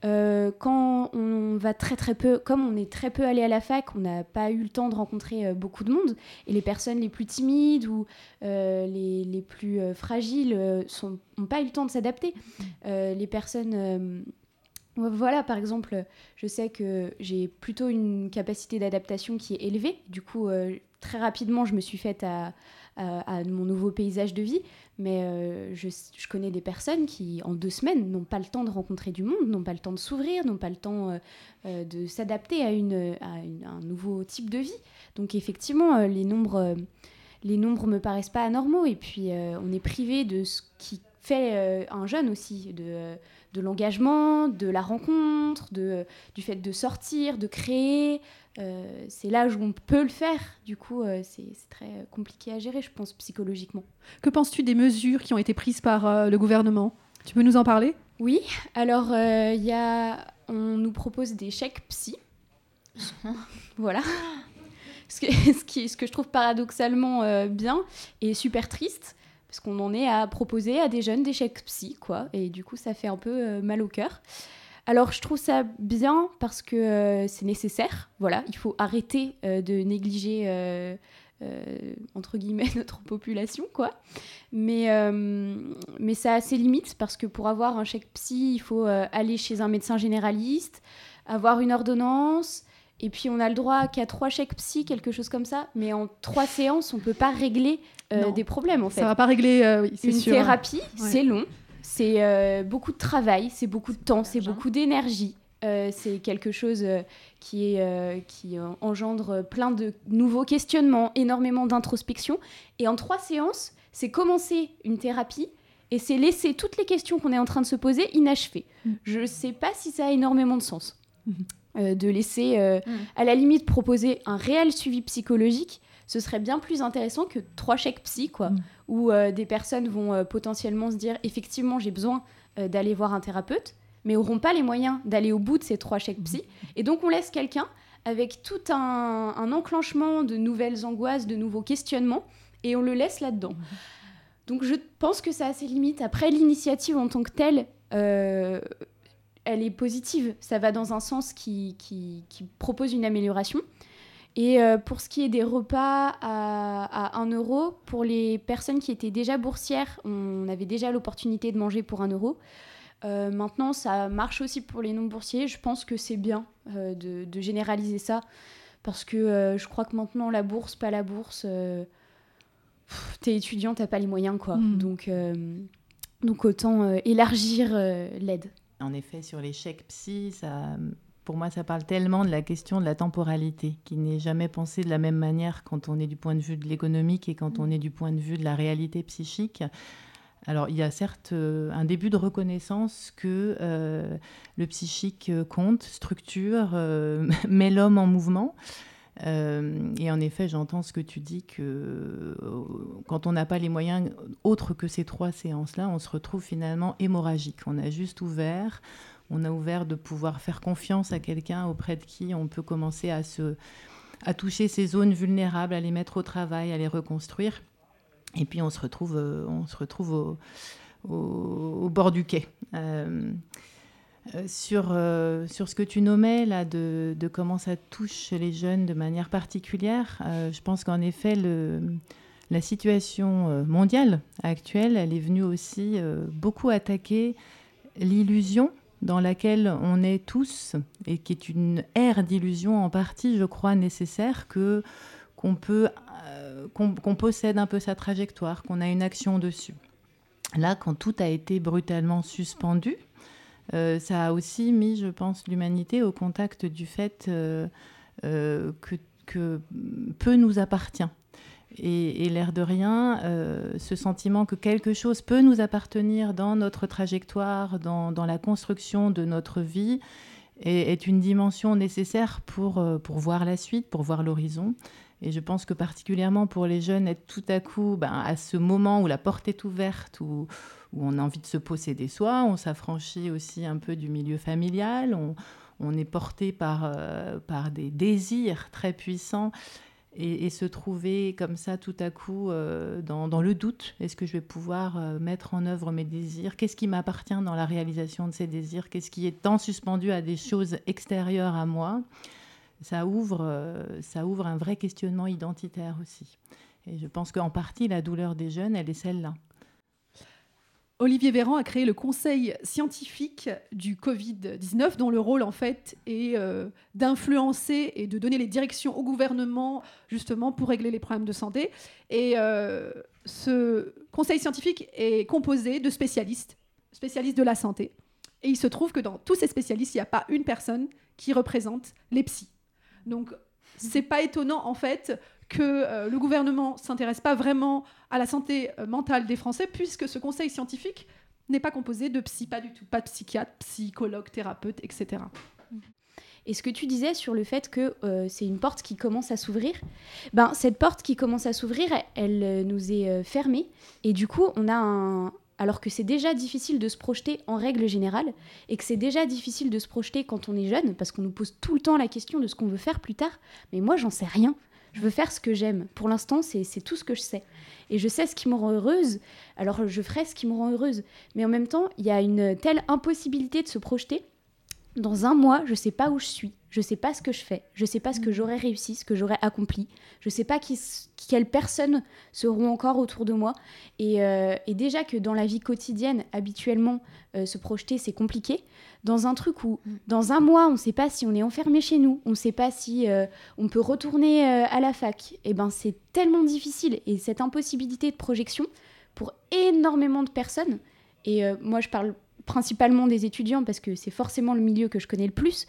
Euh, quand on va très très peu, comme on est très peu allé à la fac, on n'a pas eu le temps de rencontrer euh, beaucoup de monde. Et les personnes les plus timides ou euh, les, les plus fragiles n'ont pas eu le temps de s'adapter. Les personnes... voilà, par exemple, je sais que j'ai plutôt une capacité d'adaptation qui est élevée. Du coup, très rapidement, je me suis faite à, à- à mon nouveau paysage de vie. Mais euh, je, connais des personnes qui, en deux semaines, n'ont pas le temps de rencontrer du monde, n'ont pas le temps de s'ouvrir, n'ont pas le temps euh, euh, de s'adapter à, un nouveau type de vie. Donc effectivement, euh, les nombres, euh, les nombres me paraissent pas anormaux. Et puis, euh, on est privé de ce qui fait euh, un jeune aussi, de, euh, de l'engagement, de la rencontre, de, du fait de sortir, de créer. Euh, c'est l'âge où on peut le faire. Du coup, euh, c'est très compliqué à gérer, je pense, psychologiquement. Que penses-tu des mesures qui ont été prises par euh, le gouvernement? Tu peux nous en parler? Oui, alors euh, il y a, on nous propose des chèques psy. voilà. Ce que, ce, qui, ce que je trouve paradoxalement euh, bien et super triste, parce qu'on en est à proposer à des jeunes des chèques psy, quoi. Et du coup, ça fait un peu euh, mal au cœur. Alors, je trouve ça bien parce que euh, c'est nécessaire. Voilà, il faut arrêter euh, de négliger, euh, entre guillemets, notre population, quoi. Mais, mais ça a ses limites parce que pour avoir un chèque psy, il faut aller chez un médecin généraliste, avoir une ordonnance, et puis on a le droit qu'à trois chèques psy, quelque chose comme ça. Mais en trois séances, on peut pas régler des problèmes en fait. Ça va pas régler, oui, c'est Une sûr. thérapie, c'est long, c'est euh, beaucoup de travail, c'est beaucoup de temps, c'est beaucoup d'énergie. Euh, c'est quelque chose euh, qui, est, qui engendre plein de nouveaux questionnements, énormément d'introspection. Et en trois séances, c'est commencer une thérapie et c'est laisser toutes les questions qu'on est en train de se poser inachevées. Mm. Je ne sais pas si ça a énormément de sens. Mhm. Euh, de laisser, euh, Mm. à la limite, proposer un réel suivi psychologique, ce serait bien plus intéressant que trois chèques psy, quoi Mm. où euh, des personnes vont euh, potentiellement se dire effectivement j'ai besoin euh, d'aller voir un thérapeute, mais auront pas les moyens d'aller au bout de ces trois chèques psy. Et donc on laisse quelqu'un avec tout un, un enclenchement de nouvelles angoisses, de nouveaux questionnements, et on le laisse là-dedans. Donc je pense que ça a ses limites. Après, l'initiative en tant que telle, elle est positive. Ça va dans un sens qui, qui, qui propose une amélioration. Et euh, pour ce qui est des repas à, à 1 euro, pour les personnes qui étaient déjà boursières, on avait déjà l'opportunité de manger pour 1 euro. Euh, maintenant, ça marche aussi pour les non-boursiers. Je pense que c'est bien euh, de, de généraliser ça. Parce que euh, je crois que maintenant, la bourse, pas la bourse, euh, t'es étudiant, t'as pas les moyens, quoi. Mm. Donc, euh, donc autant euh, élargir euh, l'aide. En effet, sur les chèques psy, ça, pour moi, ça parle tellement de la question de la temporalité, qui n'est jamais pensée de la même manière quand on est du point de vue de l'économique et quand on est du point de vue de la réalité psychique. Alors, il y a certes euh, un début de reconnaissance que euh, le psychique euh, compte, structure, met l'homme en mouvement. Et en effet, j'entends ce que tu dis que quand on n'a pas les moyens autres que ces trois séances-là, on se retrouve finalement hémorragique. On a juste ouvert, on a ouvert de pouvoir faire confiance à quelqu'un auprès de qui on peut commencer à se à toucher ces zones vulnérables, à les mettre au travail, à les reconstruire. Et puis on se retrouve, euh, on se retrouve au, bord du quai. Euh, euh, sur, sur ce que tu nommais là, de, comment ça touche les jeunes de manière particulière, je pense qu'en effet, la situation mondiale actuelle, elle est venue aussi beaucoup attaquer l'illusion dans laquelle on est tous et qui est une ère d'illusion en partie, je crois, nécessaire qu'on peut euh, qu'on possède un peu sa trajectoire, qu'on a une action dessus. Là, quand tout a été brutalement suspendu, euh, ça a aussi mis, je pense, l'humanité au contact du fait euh, que peu nous appartient. Et, l'air de rien, euh, ce sentiment que quelque chose peut nous appartenir dans notre trajectoire, dans, la construction de notre vie, est, une dimension nécessaire pour, euh, pour voir la suite, pour voir l'horizon. Et je pense que particulièrement pour les jeunes, être tout à coup ben, à ce moment où la porte est ouverte, où, on a envie de se posséder soi, on s'affranchit aussi un peu du milieu familial, on, on est porté par, euh, par des désirs très puissants et, se trouver comme ça tout à coup euh, dans, dans le doute. Est-ce que je vais pouvoir euh, mettre en œuvre mes désirs? Qu'est-ce qui m'appartient dans la réalisation de ces désirs? Qu'est-ce qui est tant suspendu à des choses extérieures à moi? Ça ouvre, euh, ça ouvre un vrai questionnement identitaire aussi. Et je pense qu'en partie, la douleur des jeunes, elle est celle-là. Olivier Véran a créé le conseil scientifique du Covid-19, dont le rôle, en fait, est euh, d'influencer et de donner les directions au gouvernement, justement, pour régler les problèmes de santé. Et euh, ce conseil scientifique est composé de spécialistes, spécialistes de la santé. Et il se trouve que dans tous ces spécialistes, il n'y a pas une personne qui représente les psys. Donc, c'est pas étonnant, en fait, que euh, le gouvernement s'intéresse pas vraiment à la santé euh, mentale des Français, puisque ce conseil scientifique n'est pas composé de psy, pas du tout, pas psychologue, thérapeute, etc. Et ce que tu disais sur le fait que euh, c'est une porte qui commence à s'ouvrir, ben, cette porte qui commence à s'ouvrir, elle, elle, nous est fermée. Et du coup, on a un. Alors que c'est déjà difficile de se projeter en règle générale, et que c'est déjà difficile de se projeter quand on est jeune, parce qu'on nous pose tout le temps la question de ce qu'on veut faire plus tard. Mais moi, j'en sais rien. Je veux faire ce que j'aime. Pour l'instant, c'est tout ce que je sais. Et je sais ce qui me rend heureuse, alors je ferai ce qui me rend heureuse. Mais en même temps, il y a une telle impossibilité de se projeter dans un mois, je sais pas où je suis, je sais pas ce que je fais, je sais pas ce que j'aurais réussi, ce que j'aurais accompli, je sais pas qui, quelles personnes seront encore autour de moi. Et, euh, et déjà que dans la vie quotidienne, habituellement, euh, se projeter, c'est compliqué. Dans un truc où, dans un mois, on sait pas si on est enfermé chez nous, on sait pas si euh, on peut retourner à la fac, et ben c'est tellement difficile. Et cette impossibilité de projection, pour énormément de personnes, et moi je parle principalement des étudiants parce que c'est forcément le milieu que je connais le plus,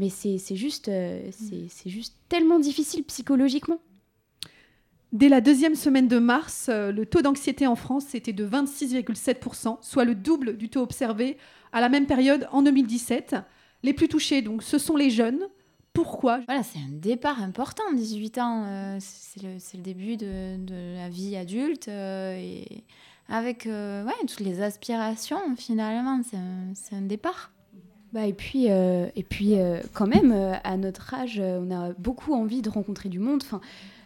mais c'est juste, euh, c'est c'est juste tellement difficile psychologiquement. Dès la deuxième semaine de mars, euh, le taux d'anxiété en France était de 26,7%, soit le double du taux observé à la même période en 2017. Les plus touchés, donc, ce sont les jeunes. Pourquoi? Voilà, c'est un départ important, 18 ans. euh, c'est le, le début de, de la vie adulte. euh, et avec ouais, toutes les aspirations, finalement, c'est un, c'est un départ. Bah, et puis, euh, et puis euh, quand même, euh, à notre âge, on a beaucoup envie de rencontrer du monde, enfin,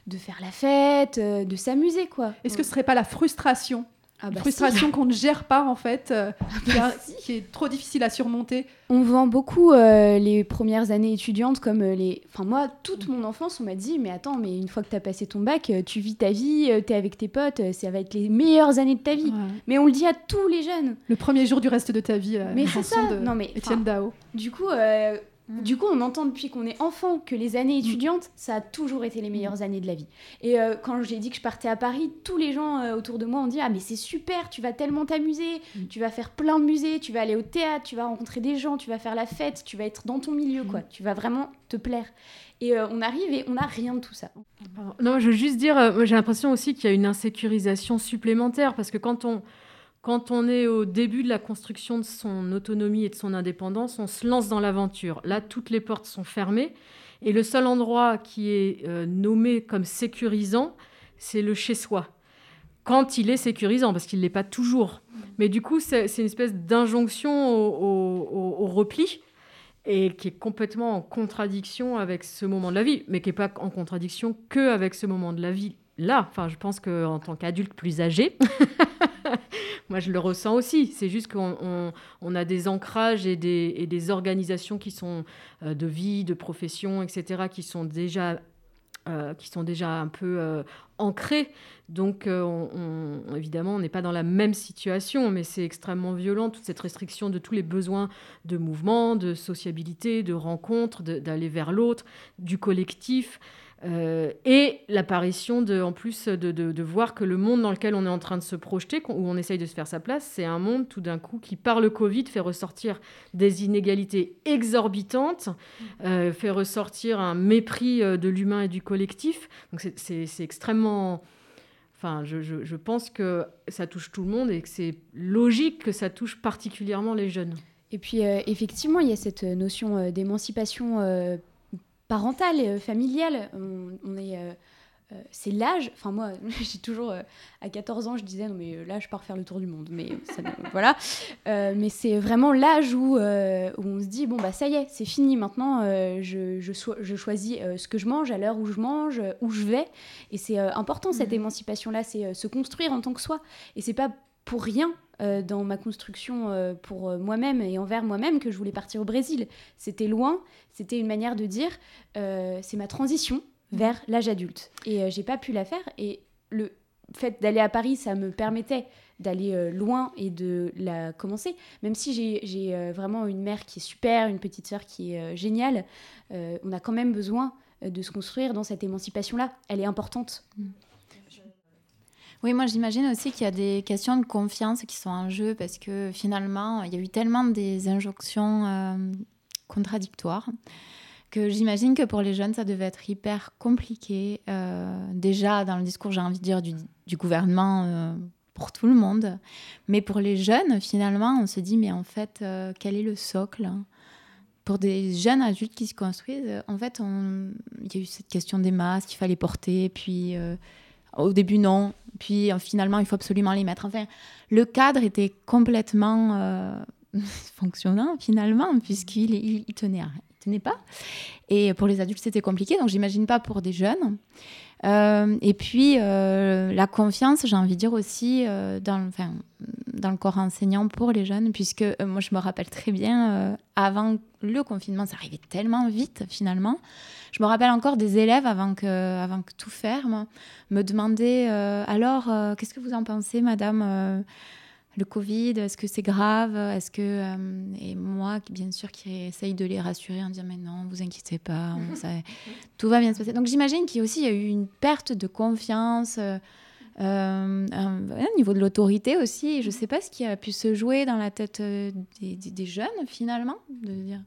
de faire la fête, de s'amuser, quoi. Est-ce que ce serait pas la frustration Ah Une bah, frustration qu'on ne gère pas, en fait, euh, qui, bah, a- qui est trop difficile à surmonter On vend beaucoup euh, les premières années étudiantes comme euh, les... Enfin moi, toute mon enfance, on m'a dit, mais attends, mais une fois que tu as passé ton bac, tu vis ta vie, tu es avec tes potes, ça va être les meilleures années de ta vie. Mais on le dit à tous les jeunes. Le premier jour du reste de ta vie, Mais c'est ça. de Non mais Étienne Dao. du coup, Mm. du coup, on entend depuis qu'on est enfant que les années étudiantes, ça a toujours été les meilleures années de la vie. Et euh, quand j'ai dit que je partais à Paris, tous les gens euh, autour de moi ont dit ah mais c'est super, tu vas tellement t'amuser, tu vas faire plein de musées, tu vas aller au théâtre, tu vas rencontrer des gens, tu vas faire la fête, tu vas être dans ton milieu quoi, tu vas vraiment te plaire. Et euh, on arrive et on n'a rien de tout ça. Pardon. Non, je veux juste dire, j'ai l'impression aussi qu'il y a une insécurisation supplémentaire parce que quand on, quand on est au début de la construction de son autonomie et de son indépendance, on se lance dans l'aventure. Là, toutes les portes sont fermées et le seul endroit qui est euh, nommé comme sécurisant, c'est le chez-soi. Quand il est sécurisant, parce qu'il ne l'est pas toujours. Mais du coup, c'est une espèce d'injonction au repli et qui est complètement en contradiction avec ce moment de la vie, mais qui n'est pas en contradiction que avec ce moment de la vie là. Enfin, je pense qu'en tant qu'adulte plus âgé, moi je le ressens aussi. C'est juste qu'on on- on a des ancrages et des, organisations qui sont euh, de vie, de profession, etc., qui sont déjà euh, qui sont déjà un peu euh, ancrés. Donc, euh, on- évidemment, on n'est pas dans la même situation, mais c'est extrêmement violent, toute cette restriction de tous les besoins de mouvement, de sociabilité, de rencontre, d'aller vers l'autre, du collectif. Euh, et l'apparition de, en plus de, voir que le monde dans lequel on est en train de se projeter, où on essaye de se faire sa place, c'est un monde tout d'un coup qui, par le Covid, fait ressortir des inégalités exorbitantes, euh, fait ressortir un mépris euh, de l'humain et du collectif. Donc c'est- extrêmement... Enfin, je, pense que ça touche tout le monde et que c'est logique que ça touche particulièrement les jeunes. Et puis, effectivement, il y a cette notion d'émancipation parentale, euh, familiale. On, on est. euh, euh, c'est l'âge. Enfin, moi, j'ai toujours. euh, à 14 ans, je disais, non, mais là, je pars faire le tour du monde. Mais ça, voilà. Euh, mais c'est vraiment l'âge où, euh, où on se dit, bon, bah, ça y est, c'est fini. Maintenant, je, je, so- je choisis ce que je mange, à l'heure où je mange, où je vais. Et c'est important, cette émancipation-là. C'est se construire en tant que soi. Et c'est pas pour rien euh, dans ma construction euh, pour euh, moi-même et envers moi-même que je voulais partir au Brésil. C'était loin, c'était une manière de dire euh, c'est ma transition vers l'âge adulte. Et j'ai pas pu la faire. Et le fait d'aller à Paris, ça me permettait d'aller loin et de la commencer. Même si j'ai- vraiment une mère qui est super, une petite sœur qui est géniale, on a quand même besoin de se construire dans cette émancipation-là. Elle est importante. Oui, moi j'imagine aussi qu'il y a des questions de confiance qui sont en jeu parce que finalement, il y a eu tellement des injonctions euh, contradictoires que j'imagine que pour les jeunes, ça devait être hyper compliqué. euh, déjà dans le discours, j'ai envie de dire, du, gouvernement euh, pour tout le monde. Mais pour les jeunes, finalement, on se dit, mais en fait, quel est le socle? Pour des jeunes adultes qui se construisent, en fait, il y a eu cette question des masques qu'il fallait porter, puis au début non, puis euh, finalement il faut absolument les mettre. Enfin, le cadre était complètement euh, fonctionnant finalement, puisqu'il il, tenait, il tenait pas. Et pour les adultes c'était compliqué, donc j'imagine pas pour des jeunes. Euh, et puis la confiance, j'ai envie de dire aussi dans, dans le corps enseignant pour les jeunes, puisque moi je me rappelle très bien, avant le confinement, ça arrivait tellement vite finalement. Je me rappelle encore des élèves avant que, avant que tout ferme, me demandaient euh, alors, euh, qu'est-ce que vous en pensez, madame euh, le Covid, est-ce que c'est grave? Est-ce que euh, et moi, bien sûr, qui essaye de les rassurer en disant mais non, vous inquiétez pas, on- ça- tout va bien se passer. Donc j'imagine qu'il y a aussi il y a eu une perte de confiance. euh, un- un niveau de l'autorité aussi. Je ne sais pas ce qui a pu se jouer dans la tête des, des- des jeunes finalement, de dire.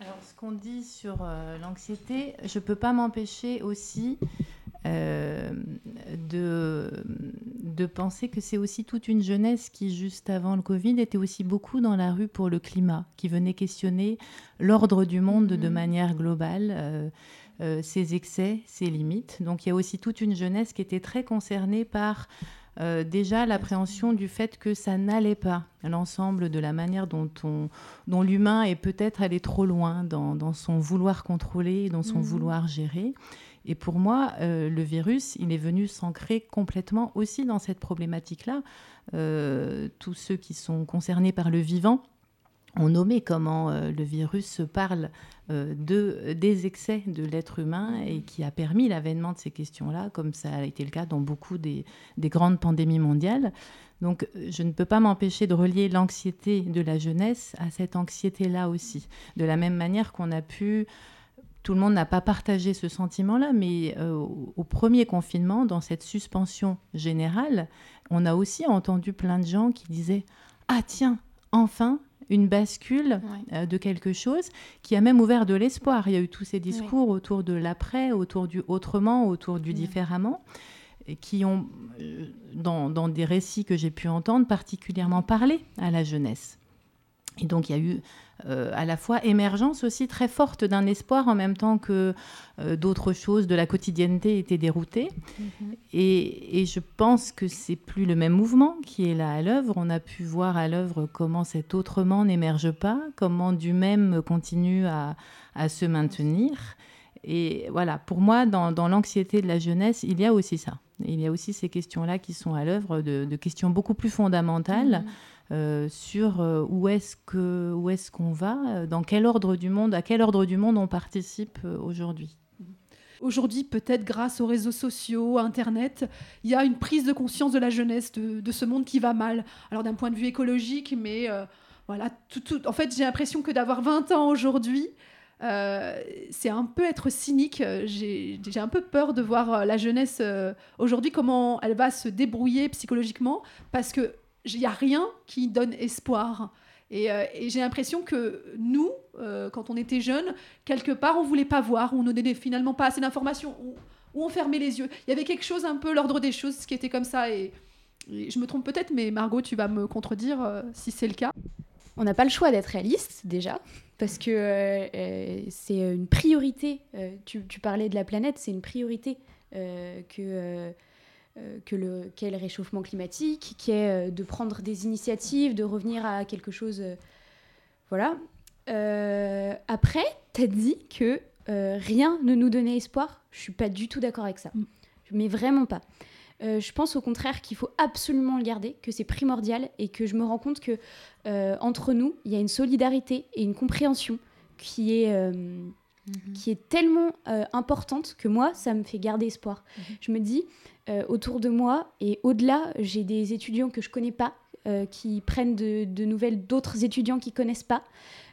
Alors, ce qu'on dit sur euh, l'anxiété, je ne peux pas m'empêcher aussi euh, de, de penser que c'est aussi toute une jeunesse qui, juste avant le Covid, était aussi beaucoup dans la rue pour le climat, qui venait questionner l'ordre du monde de Mhm. manière globale. euh, euh, ses excès, ses limites. Donc il y a aussi toute une jeunesse qui était très concernée par euh, déjà l'appréhension du fait que ça n'allait pas, l'ensemble de la manière dont, on, dont l'humain est peut-être allé trop loin dans, dans son vouloir contrôler, dans son Mhm. vouloir gérer. Et pour moi, euh, le virus, il est venu s'ancrer complètement aussi dans cette problématique-là. Euh, tous ceux qui sont concernés par le vivant ont nommé comment euh, le virus parle euh, de, des excès de l'être humain et qui a permis l'avènement de ces questions-là, comme ça a été le cas dans beaucoup des, des grandes pandémies mondiales. Donc je ne peux pas m'empêcher de relier l'anxiété de la jeunesse à cette anxiété-là aussi. De la même manière qu'on a pu... Tout le monde n'a pas partagé ce sentiment-là, mais euh, au premier confinement, dans cette suspension générale, on a aussi entendu plein de gens qui disaient Ah tiens, enfin, une bascule Ouais. euh, de quelque chose qui a même ouvert de l'espoir. Il y a eu tous ces discours autour de l'après, autour du autrement, autour du différemment, qui ont, euh, dans, dans des récits que j'ai pu entendre, particulièrement parlé à la jeunesse. Et donc il y a eu euh, à la fois émergence aussi très forte d'un espoir en même temps que euh, d'autres choses de la quotidienneté étaient déroutées. Et, et je pense que c'est plus le même mouvement qui est là à l'œuvre. On a pu voir à l'œuvre comment cet autrement n'émerge pas, comment du même continue à, à se maintenir. Et voilà, pour moi, dans, dans l'anxiété de la jeunesse, il y a aussi ça. Il y a aussi ces questions-là qui sont à l'œuvre, de, de questions beaucoup plus fondamentales euh, sur euh, où est-ce que où est-ce qu'on va, euh, dans quel ordre du monde, à quel ordre du monde on participe aujourd'hui? Aujourd'hui, peut-être grâce aux réseaux sociaux, Internet, il y a une prise de conscience de la jeunesse, de, ce monde qui va mal. Alors d'un point de vue écologique, mais voilà, tout, en fait, j'ai l'impression que d'avoir 20 ans aujourd'hui, c'est un peu être cynique. J'ai un peu peur de voir la jeunesse aujourd'hui, comment elle va se débrouiller psychologiquement, parce qu'il n'y a rien qui donne espoir. Et, euh, j'ai l'impression que nous, euh, quand on était jeunes, quelque part, on voulait pas voir, on ne donnait finalement pas assez d'informations, ou, on fermait les yeux. Il y avait quelque chose un peu l'ordre des choses qui était comme ça. Et, je me trompe peut-être, mais Margot, tu vas me contredire euh, si c'est le cas. On n'a pas le choix d'être réaliste déjà, parce que c'est une priorité. tu, parlais de la planète, c'est une priorité que, que le, qu'est le réchauffement climatique, qui est euh, de prendre des initiatives, de revenir à quelque chose. euh, voilà. Euh, après, tu as dit que euh, rien ne nous donnait espoir. Je suis pas du tout d'accord avec ça. Mm. Mais vraiment pas. Euh, je pense au contraire qu'il faut absolument le garder, que c'est primordial et que je me rends compte que euh, entre nous, il y a une solidarité et une compréhension qui est, euh, qui est tellement euh, importante que moi, ça me fait garder espoir. Je me dis, euh, autour de moi et au-delà, j'ai des étudiants que je connais pas, euh, qui prennent de, nouvelles d'autres étudiants qui connaissent pas.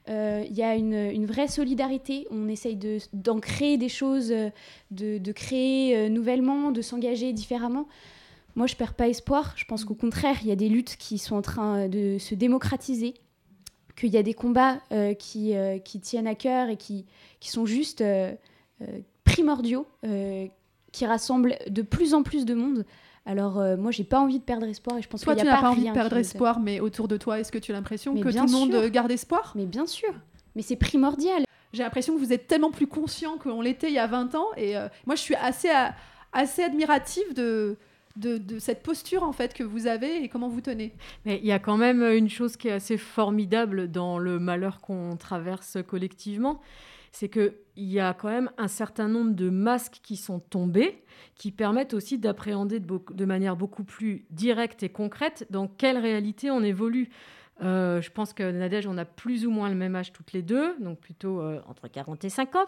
Euh, Il y a une, une vraie solidarité, on essaye de- d'en créer des choses, euh, de, de créer euh, nouvellement, de s'engager différemment. Moi, je perds pas espoir. Je pense qu'au contraire, il y a des luttes qui sont en train de se démocratiser, qu'il y a des combats euh, qui, euh, qui tiennent à cœur et qui, qui sont juste euh, euh, primordiaux, euh, qui rassemblent de plus en plus de monde. Alors, euh, moi, j'ai pas envie de perdre espoir et je pense Toi, qu'il tu y a n'as pas envie de perdre espoir, mais autour de toi, est-ce que tu as l'impression que tout le monde euh, garde espoir? Mais bien sûr, mais c'est primordial. J'ai l'impression que vous êtes tellement plus conscient qu'on l'était il y a 20 ans. Et euh, moi, je suis assez, à- assez admirative de, de, de cette posture en fait que vous avez et comment vous tenez. Mais il y a quand même une chose qui est assez formidable dans le malheur qu'on traverse collectivement, c'est qu'il y a quand même un certain nombre de masques qui sont tombés, qui permettent aussi d'appréhender de, manière beaucoup plus directe et concrète dans quelle réalité on évolue. Euh, je pense que Nadège, on a plus ou moins le même âge toutes les deux, donc plutôt euh, entre 40 et 50,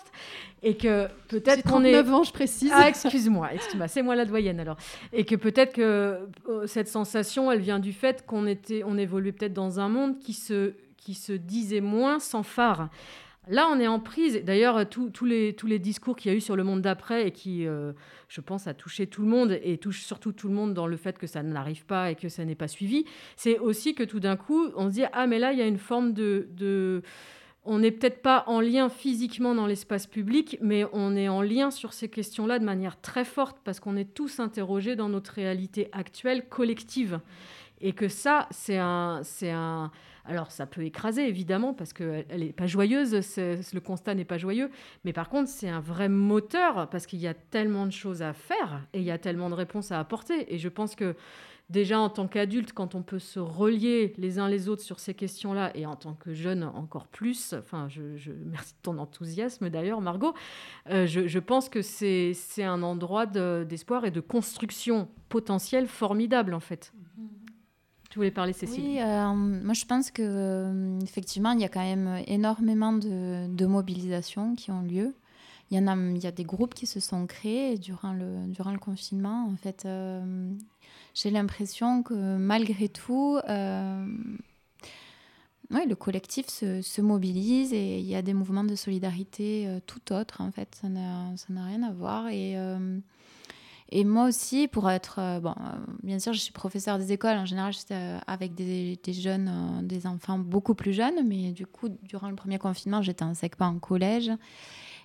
et que peut-être qu'on est... 39 ans, je précise. Ah, excuse-moi, excuse-moi, c'est moi la doyenne alors. Et que peut-être que euh, cette sensation, elle vient du fait qu'on était, on évoluait peut-être dans un monde qui se, qui se disait moins sans phare. Là, on est en prise. D'ailleurs, tous tous les, tous les discours qu'il y a eu sur le monde d'après et qui, euh, je pense, a touché tout le monde et touche surtout tout le monde dans le fait que ça n'arrive pas et que ça n'est pas suivi, c'est aussi que tout d'un coup, on se dit Ah, mais là, il y a une forme de. de... On n'est peut-être pas en lien physiquement dans l'espace public, mais on est en lien sur ces questions-là de manière très forte parce qu'on est tous interrogés dans notre réalité actuelle collective. Et que ça, c'est un, c'est un. Alors, ça peut écraser évidemment parce qu'elle n'est pas joyeuse, le constat n'est pas joyeux. Mais par contre, c'est un vrai moteur parce qu'il y a tellement de choses à faire et il y a tellement de réponses à apporter. Et je pense que déjà en tant qu'adulte, quand on peut se relier les uns les autres sur ces questions-là, et en tant que jeune encore plus, enfin, je, je- merci de ton enthousiasme d'ailleurs, Margot, euh, je, pense que c'est un endroit de- d'espoir et de construction potentielle formidable en fait. Tu voulais parler, Cécile Oui, euh, moi je pense que euh, effectivement il y a quand même énormément de, mobilisations qui ont lieu. Il y a, des groupes qui se sont créés durant le confinement. En fait, euh, j'ai l'impression que malgré tout, ouais, le collectif se, se mobilise et il y a des mouvements de solidarité tout autres. En fait, ça n'a rien à voir et et moi aussi, pour être. euh, bon, euh, bien sûr, je suis professeure des écoles. En général, j'étais euh, avec des, jeunes, des enfants beaucoup plus jeunes. Mais du coup, durant le premier confinement, j'étais en SECPA en collège.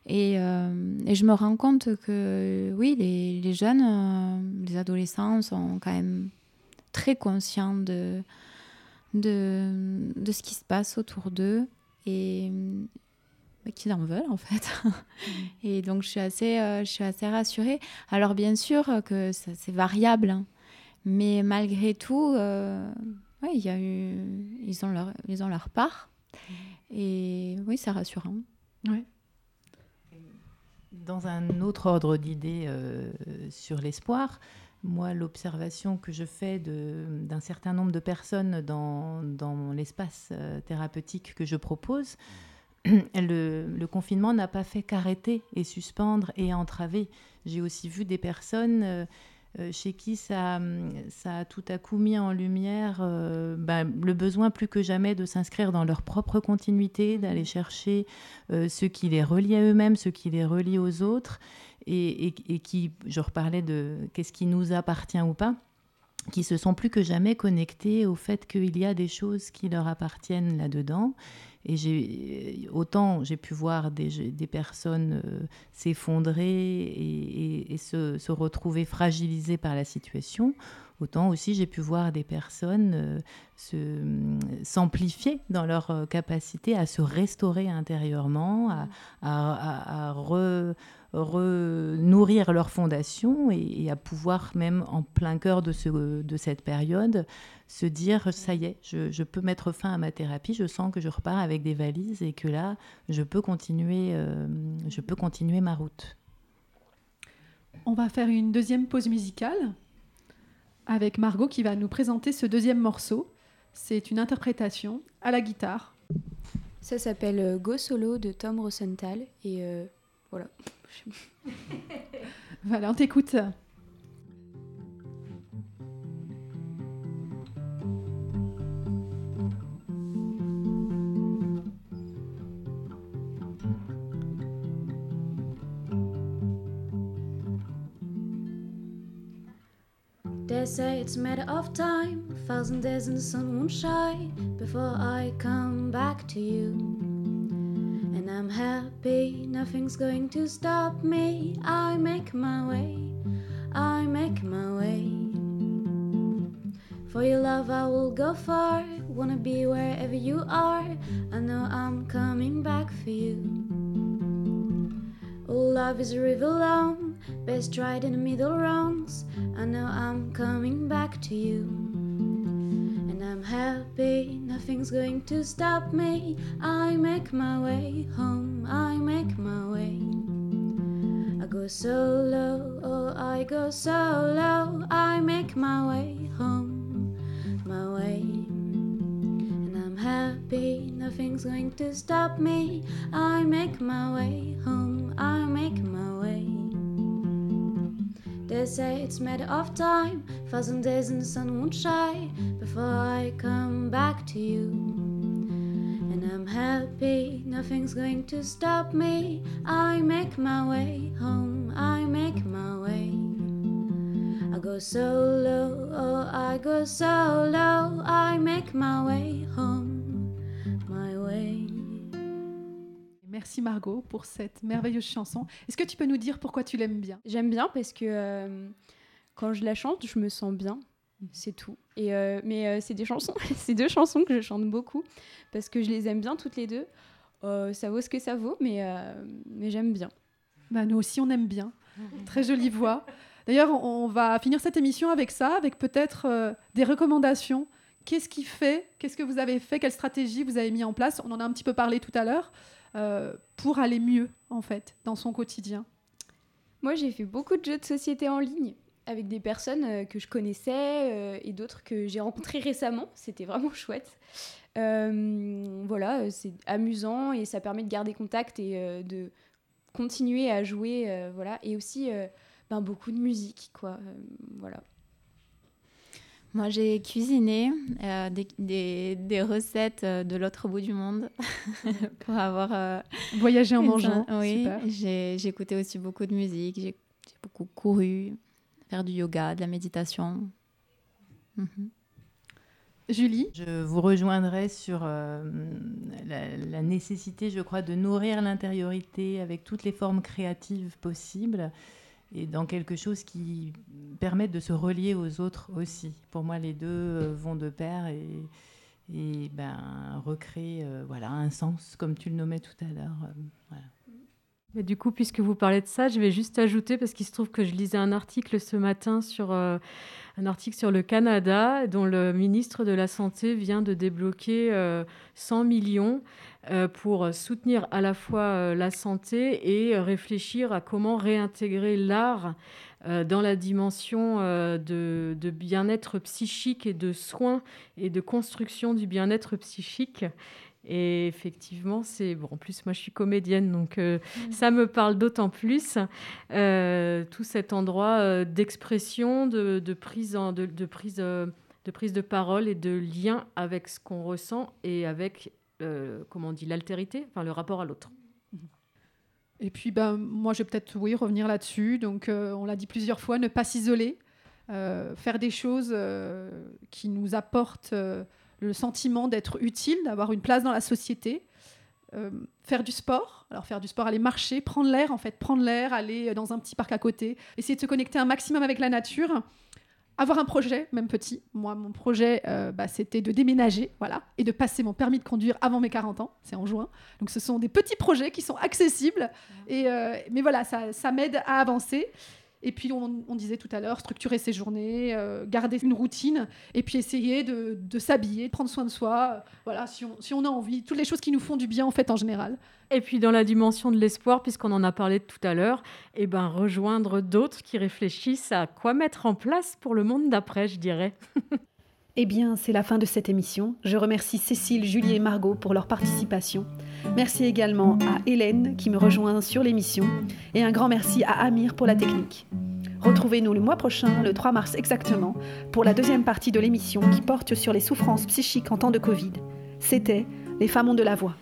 Et, je me rends compte que, oui, les, jeunes, les adolescents sont quand même très conscients de, de, de ce qui se passe autour d'eux. Et qu'ils en veulent en fait. Et donc je suis assez, euh, je suis assez rassurée. Alors bien sûr que ça- c'est variable, hein. mais malgré tout, euh, ouais, y a eu, ils ont leur, ils ont leur part. Et oui, c'est rassurant. Dans un autre ordre d'idées euh, sur l'espoir, moi, l'observation que je fais d'un certain nombre de personnes dans, dans l'espace euh, thérapeutique que je propose, le, confinement n'a pas fait qu'arrêter et suspendre et entraver. J'ai aussi vu des personnes euh, euh, chez qui ça, a tout à coup mis en lumière euh, ben, le besoin plus que jamais de s'inscrire dans leur propre continuité, d'aller chercher ce qui les relie à eux-mêmes, ce qui les relie aux autres, et, et- et qui, je reparlais de qu'est-ce qui nous appartient ou pas, qui se sont plus que jamais connectés au fait qu'il y a des choses qui leur appartiennent là-dedans. Et j'ai autant j'ai pu voir des, des personnes euh, s'effondrer et, se retrouver fragilisées par la situation, autant aussi j'ai pu voir des personnes euh, hum, s'amplifier dans leur euh, capacité à se restaurer intérieurement, à, re- re-nourrir leur fondation et, à pouvoir même en plein cœur de, ce, de cette période se dire ça y est, je, je peux mettre fin à ma thérapie, je sens que je repars avec des valises et que là, je peux continuer, euh, je peux continuer ma route. On va faire une deuxième pause musicale avec Margot qui va nous présenter ce deuxième morceau. C'est une interprétation à la guitare. Ça s'appelle euh, Go Solo de Tom Rosenthal. Et euh, voilà. Voilà, on t'écoute. They say it's a matter of time. A thousand days and the sun won't shine before I come back to you. And I'm happy, nothing's going to stop me. I make my way, I make my way. For your love, I will go far. Wanna be wherever you are. I know I'm coming back for you. Love is a river long, best right in the middle wrongs. I know I'm coming back to you. And I'm happy, nothing's going to stop me. I make my way home, I make my way. I go solo, oh, I go solo. I make my way home, my way. And I'm happy, nothing's going to stop me. I make my way home, I make my way. They say it's a matter of time, thousand days and the sun won't shine before I come back to you. And I'm happy, nothing's going to stop me. I make my way home, I make my way. I go solo, oh, I go solo. I make my way home, Merci Margot pour cette merveilleuse chanson. Est-ce que tu peux nous dire pourquoi tu l'aimes bien? J'aime bien parce que euh, quand je la chante, je me sens bien. C'est tout. Et euh, mais euh, c'est des chansons, c'est deux chansons que je chante beaucoup parce que je les aime bien toutes les deux. Ça vaut ce que ça vaut, mais, mais j'aime bien. Bah, Nous aussi, on aime bien. Très jolie voix. D'ailleurs, on va finir cette émission avec ça, avec peut-être des recommandations. Qu'est-ce qui fait Qu'est-ce que vous avez fait Quelle stratégie vous avez mis en place? On en a un petit peu parlé tout à l'heure. Euh, pour aller mieux, en fait, dans son quotidien. Moi, j'ai fait beaucoup de jeux de société en ligne avec des personnes euh, que je connaissais euh, et d'autres que j'ai rencontrées récemment. C'était vraiment chouette. Voilà, c'est amusant et ça permet de garder contact et de continuer à jouer. voilà, et aussi ben, beaucoup de musique, quoi. Voilà. Moi, j'ai cuisiné euh, des, des- des recettes euh, de l'autre bout du monde pour avoir. euh, Voyager en mangeant, Oui, j'ai écouté aussi beaucoup de musique, j'ai beaucoup couru, faire du yoga, de la méditation. Mhm. Julie? Je vous rejoindrai sur euh, la, la nécessité, je crois, de nourrir l'intériorité avec toutes les formes créatives possibles et dans quelque chose qui permette de se relier aux autres aussi. Pour moi, les deux euh, vont de pair et, et ben, recréer euh, voilà, un sens, comme tu le nommais tout à l'heure. euh, voilà. Mais du coup, puisque vous parlez de ça, je vais juste ajouter, parce qu'il se trouve que je lisais un article ce matin sur euh, un article sur le Canada, dont le ministre de la Santé vient de débloquer euh, 100 millions euh, pour soutenir à la fois euh, la santé et euh, réfléchir à comment réintégrer l'art euh, dans la dimension euh, de, de bien-être psychique et de soins et de construction du bien-être psychique. Et effectivement, c'est bon. En plus, moi, je suis comédienne, donc euh, ça me parle d'autant plus. Euh, tout cet endroit euh, d'expression, de, de prise en, de, de prise, euh, de prise de parole et de lien avec ce qu'on ressent et avec, comment on dit, l'altérité, enfin le rapport à l'autre. Et puis, ben, moi, je vais peut-être oui, revenir là-dessus. Donc, euh, on l'a dit plusieurs fois, ne pas s'isoler, euh, faire des choses euh, qui nous apportent le sentiment d'être utile, d'avoir une place dans la société. Faire du sport, alors faire du sport, aller marcher, prendre l'air en fait, prendre l'air, aller dans un petit parc à côté, essayer de se connecter un maximum avec la nature, avoir un projet, même petit. Moi, mon projet, euh, bah, c'était de déménager, voilà, et de passer mon permis de conduire avant mes 40 ans, c'est en juin. Donc ce sont des petits projets qui sont accessibles, et, euh, mais voilà, ça, ça m'aide à avancer. Et puis, on, on disait tout à l'heure, structurer ses journées, euh, garder une routine, et puis essayer de, de s'habiller, de prendre soin de soi. euh, voilà, si on, si on a envie, toutes les choses qui nous font du bien, en fait, en général. Et puis dans la dimension de l'espoir, puisqu'on en a parlé tout à l'heure, eh ben, rejoindre d'autres qui réfléchissent à quoi mettre en place pour le monde d'après, je dirais. Eh bien, c'est la fin de cette émission. Je remercie Cécile, Julie et Margot pour leur participation. Merci également à Hélène qui me rejoint sur l'émission et un grand merci à Amir pour la technique. Retrouvez-nous le mois prochain, le 3 mars exactement, pour la deuxième partie de l'émission qui porte sur les souffrances psychiques en temps de Covid. C'était Les femmes ont de la voix.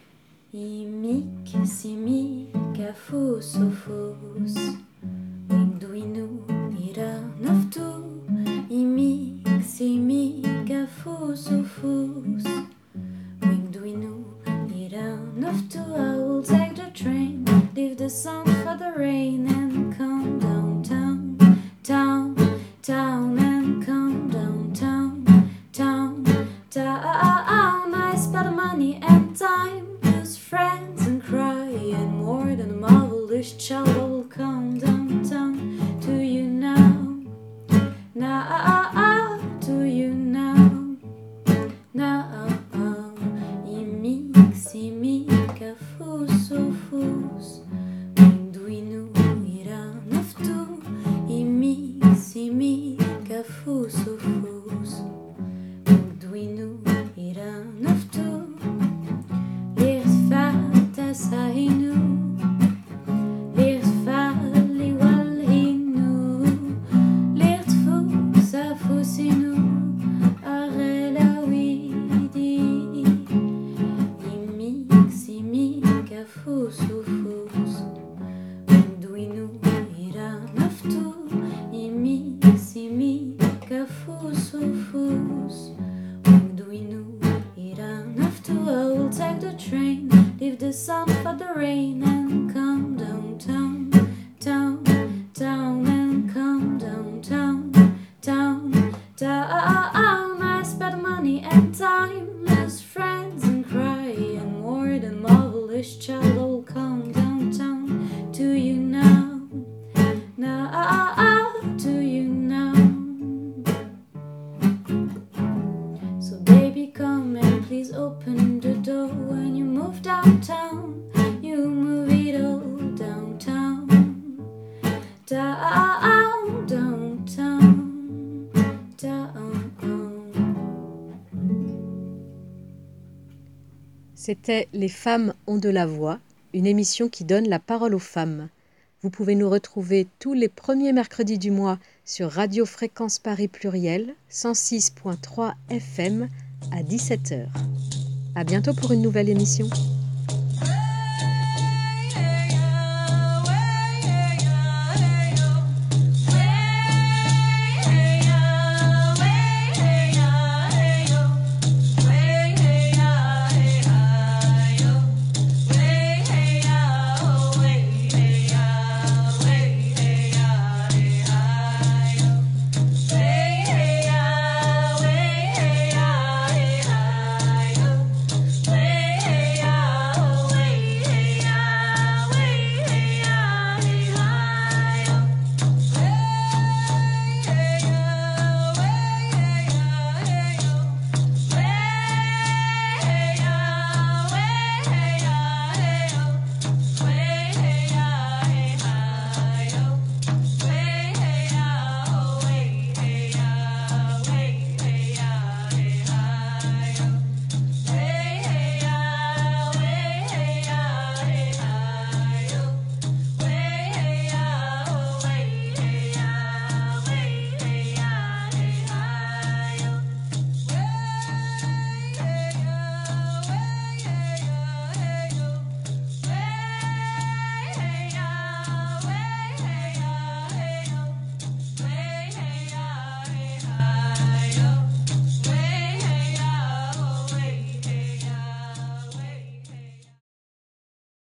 Winduinu, ira, naftu. I C'était Les femmes ont de la voix, une émission qui donne la parole aux femmes. Vous pouvez nous retrouver tous les premiers mercredis du mois sur Radio Fréquence Paris Pluriel 106.3 FM à 17h. À bientôt pour une nouvelle émission.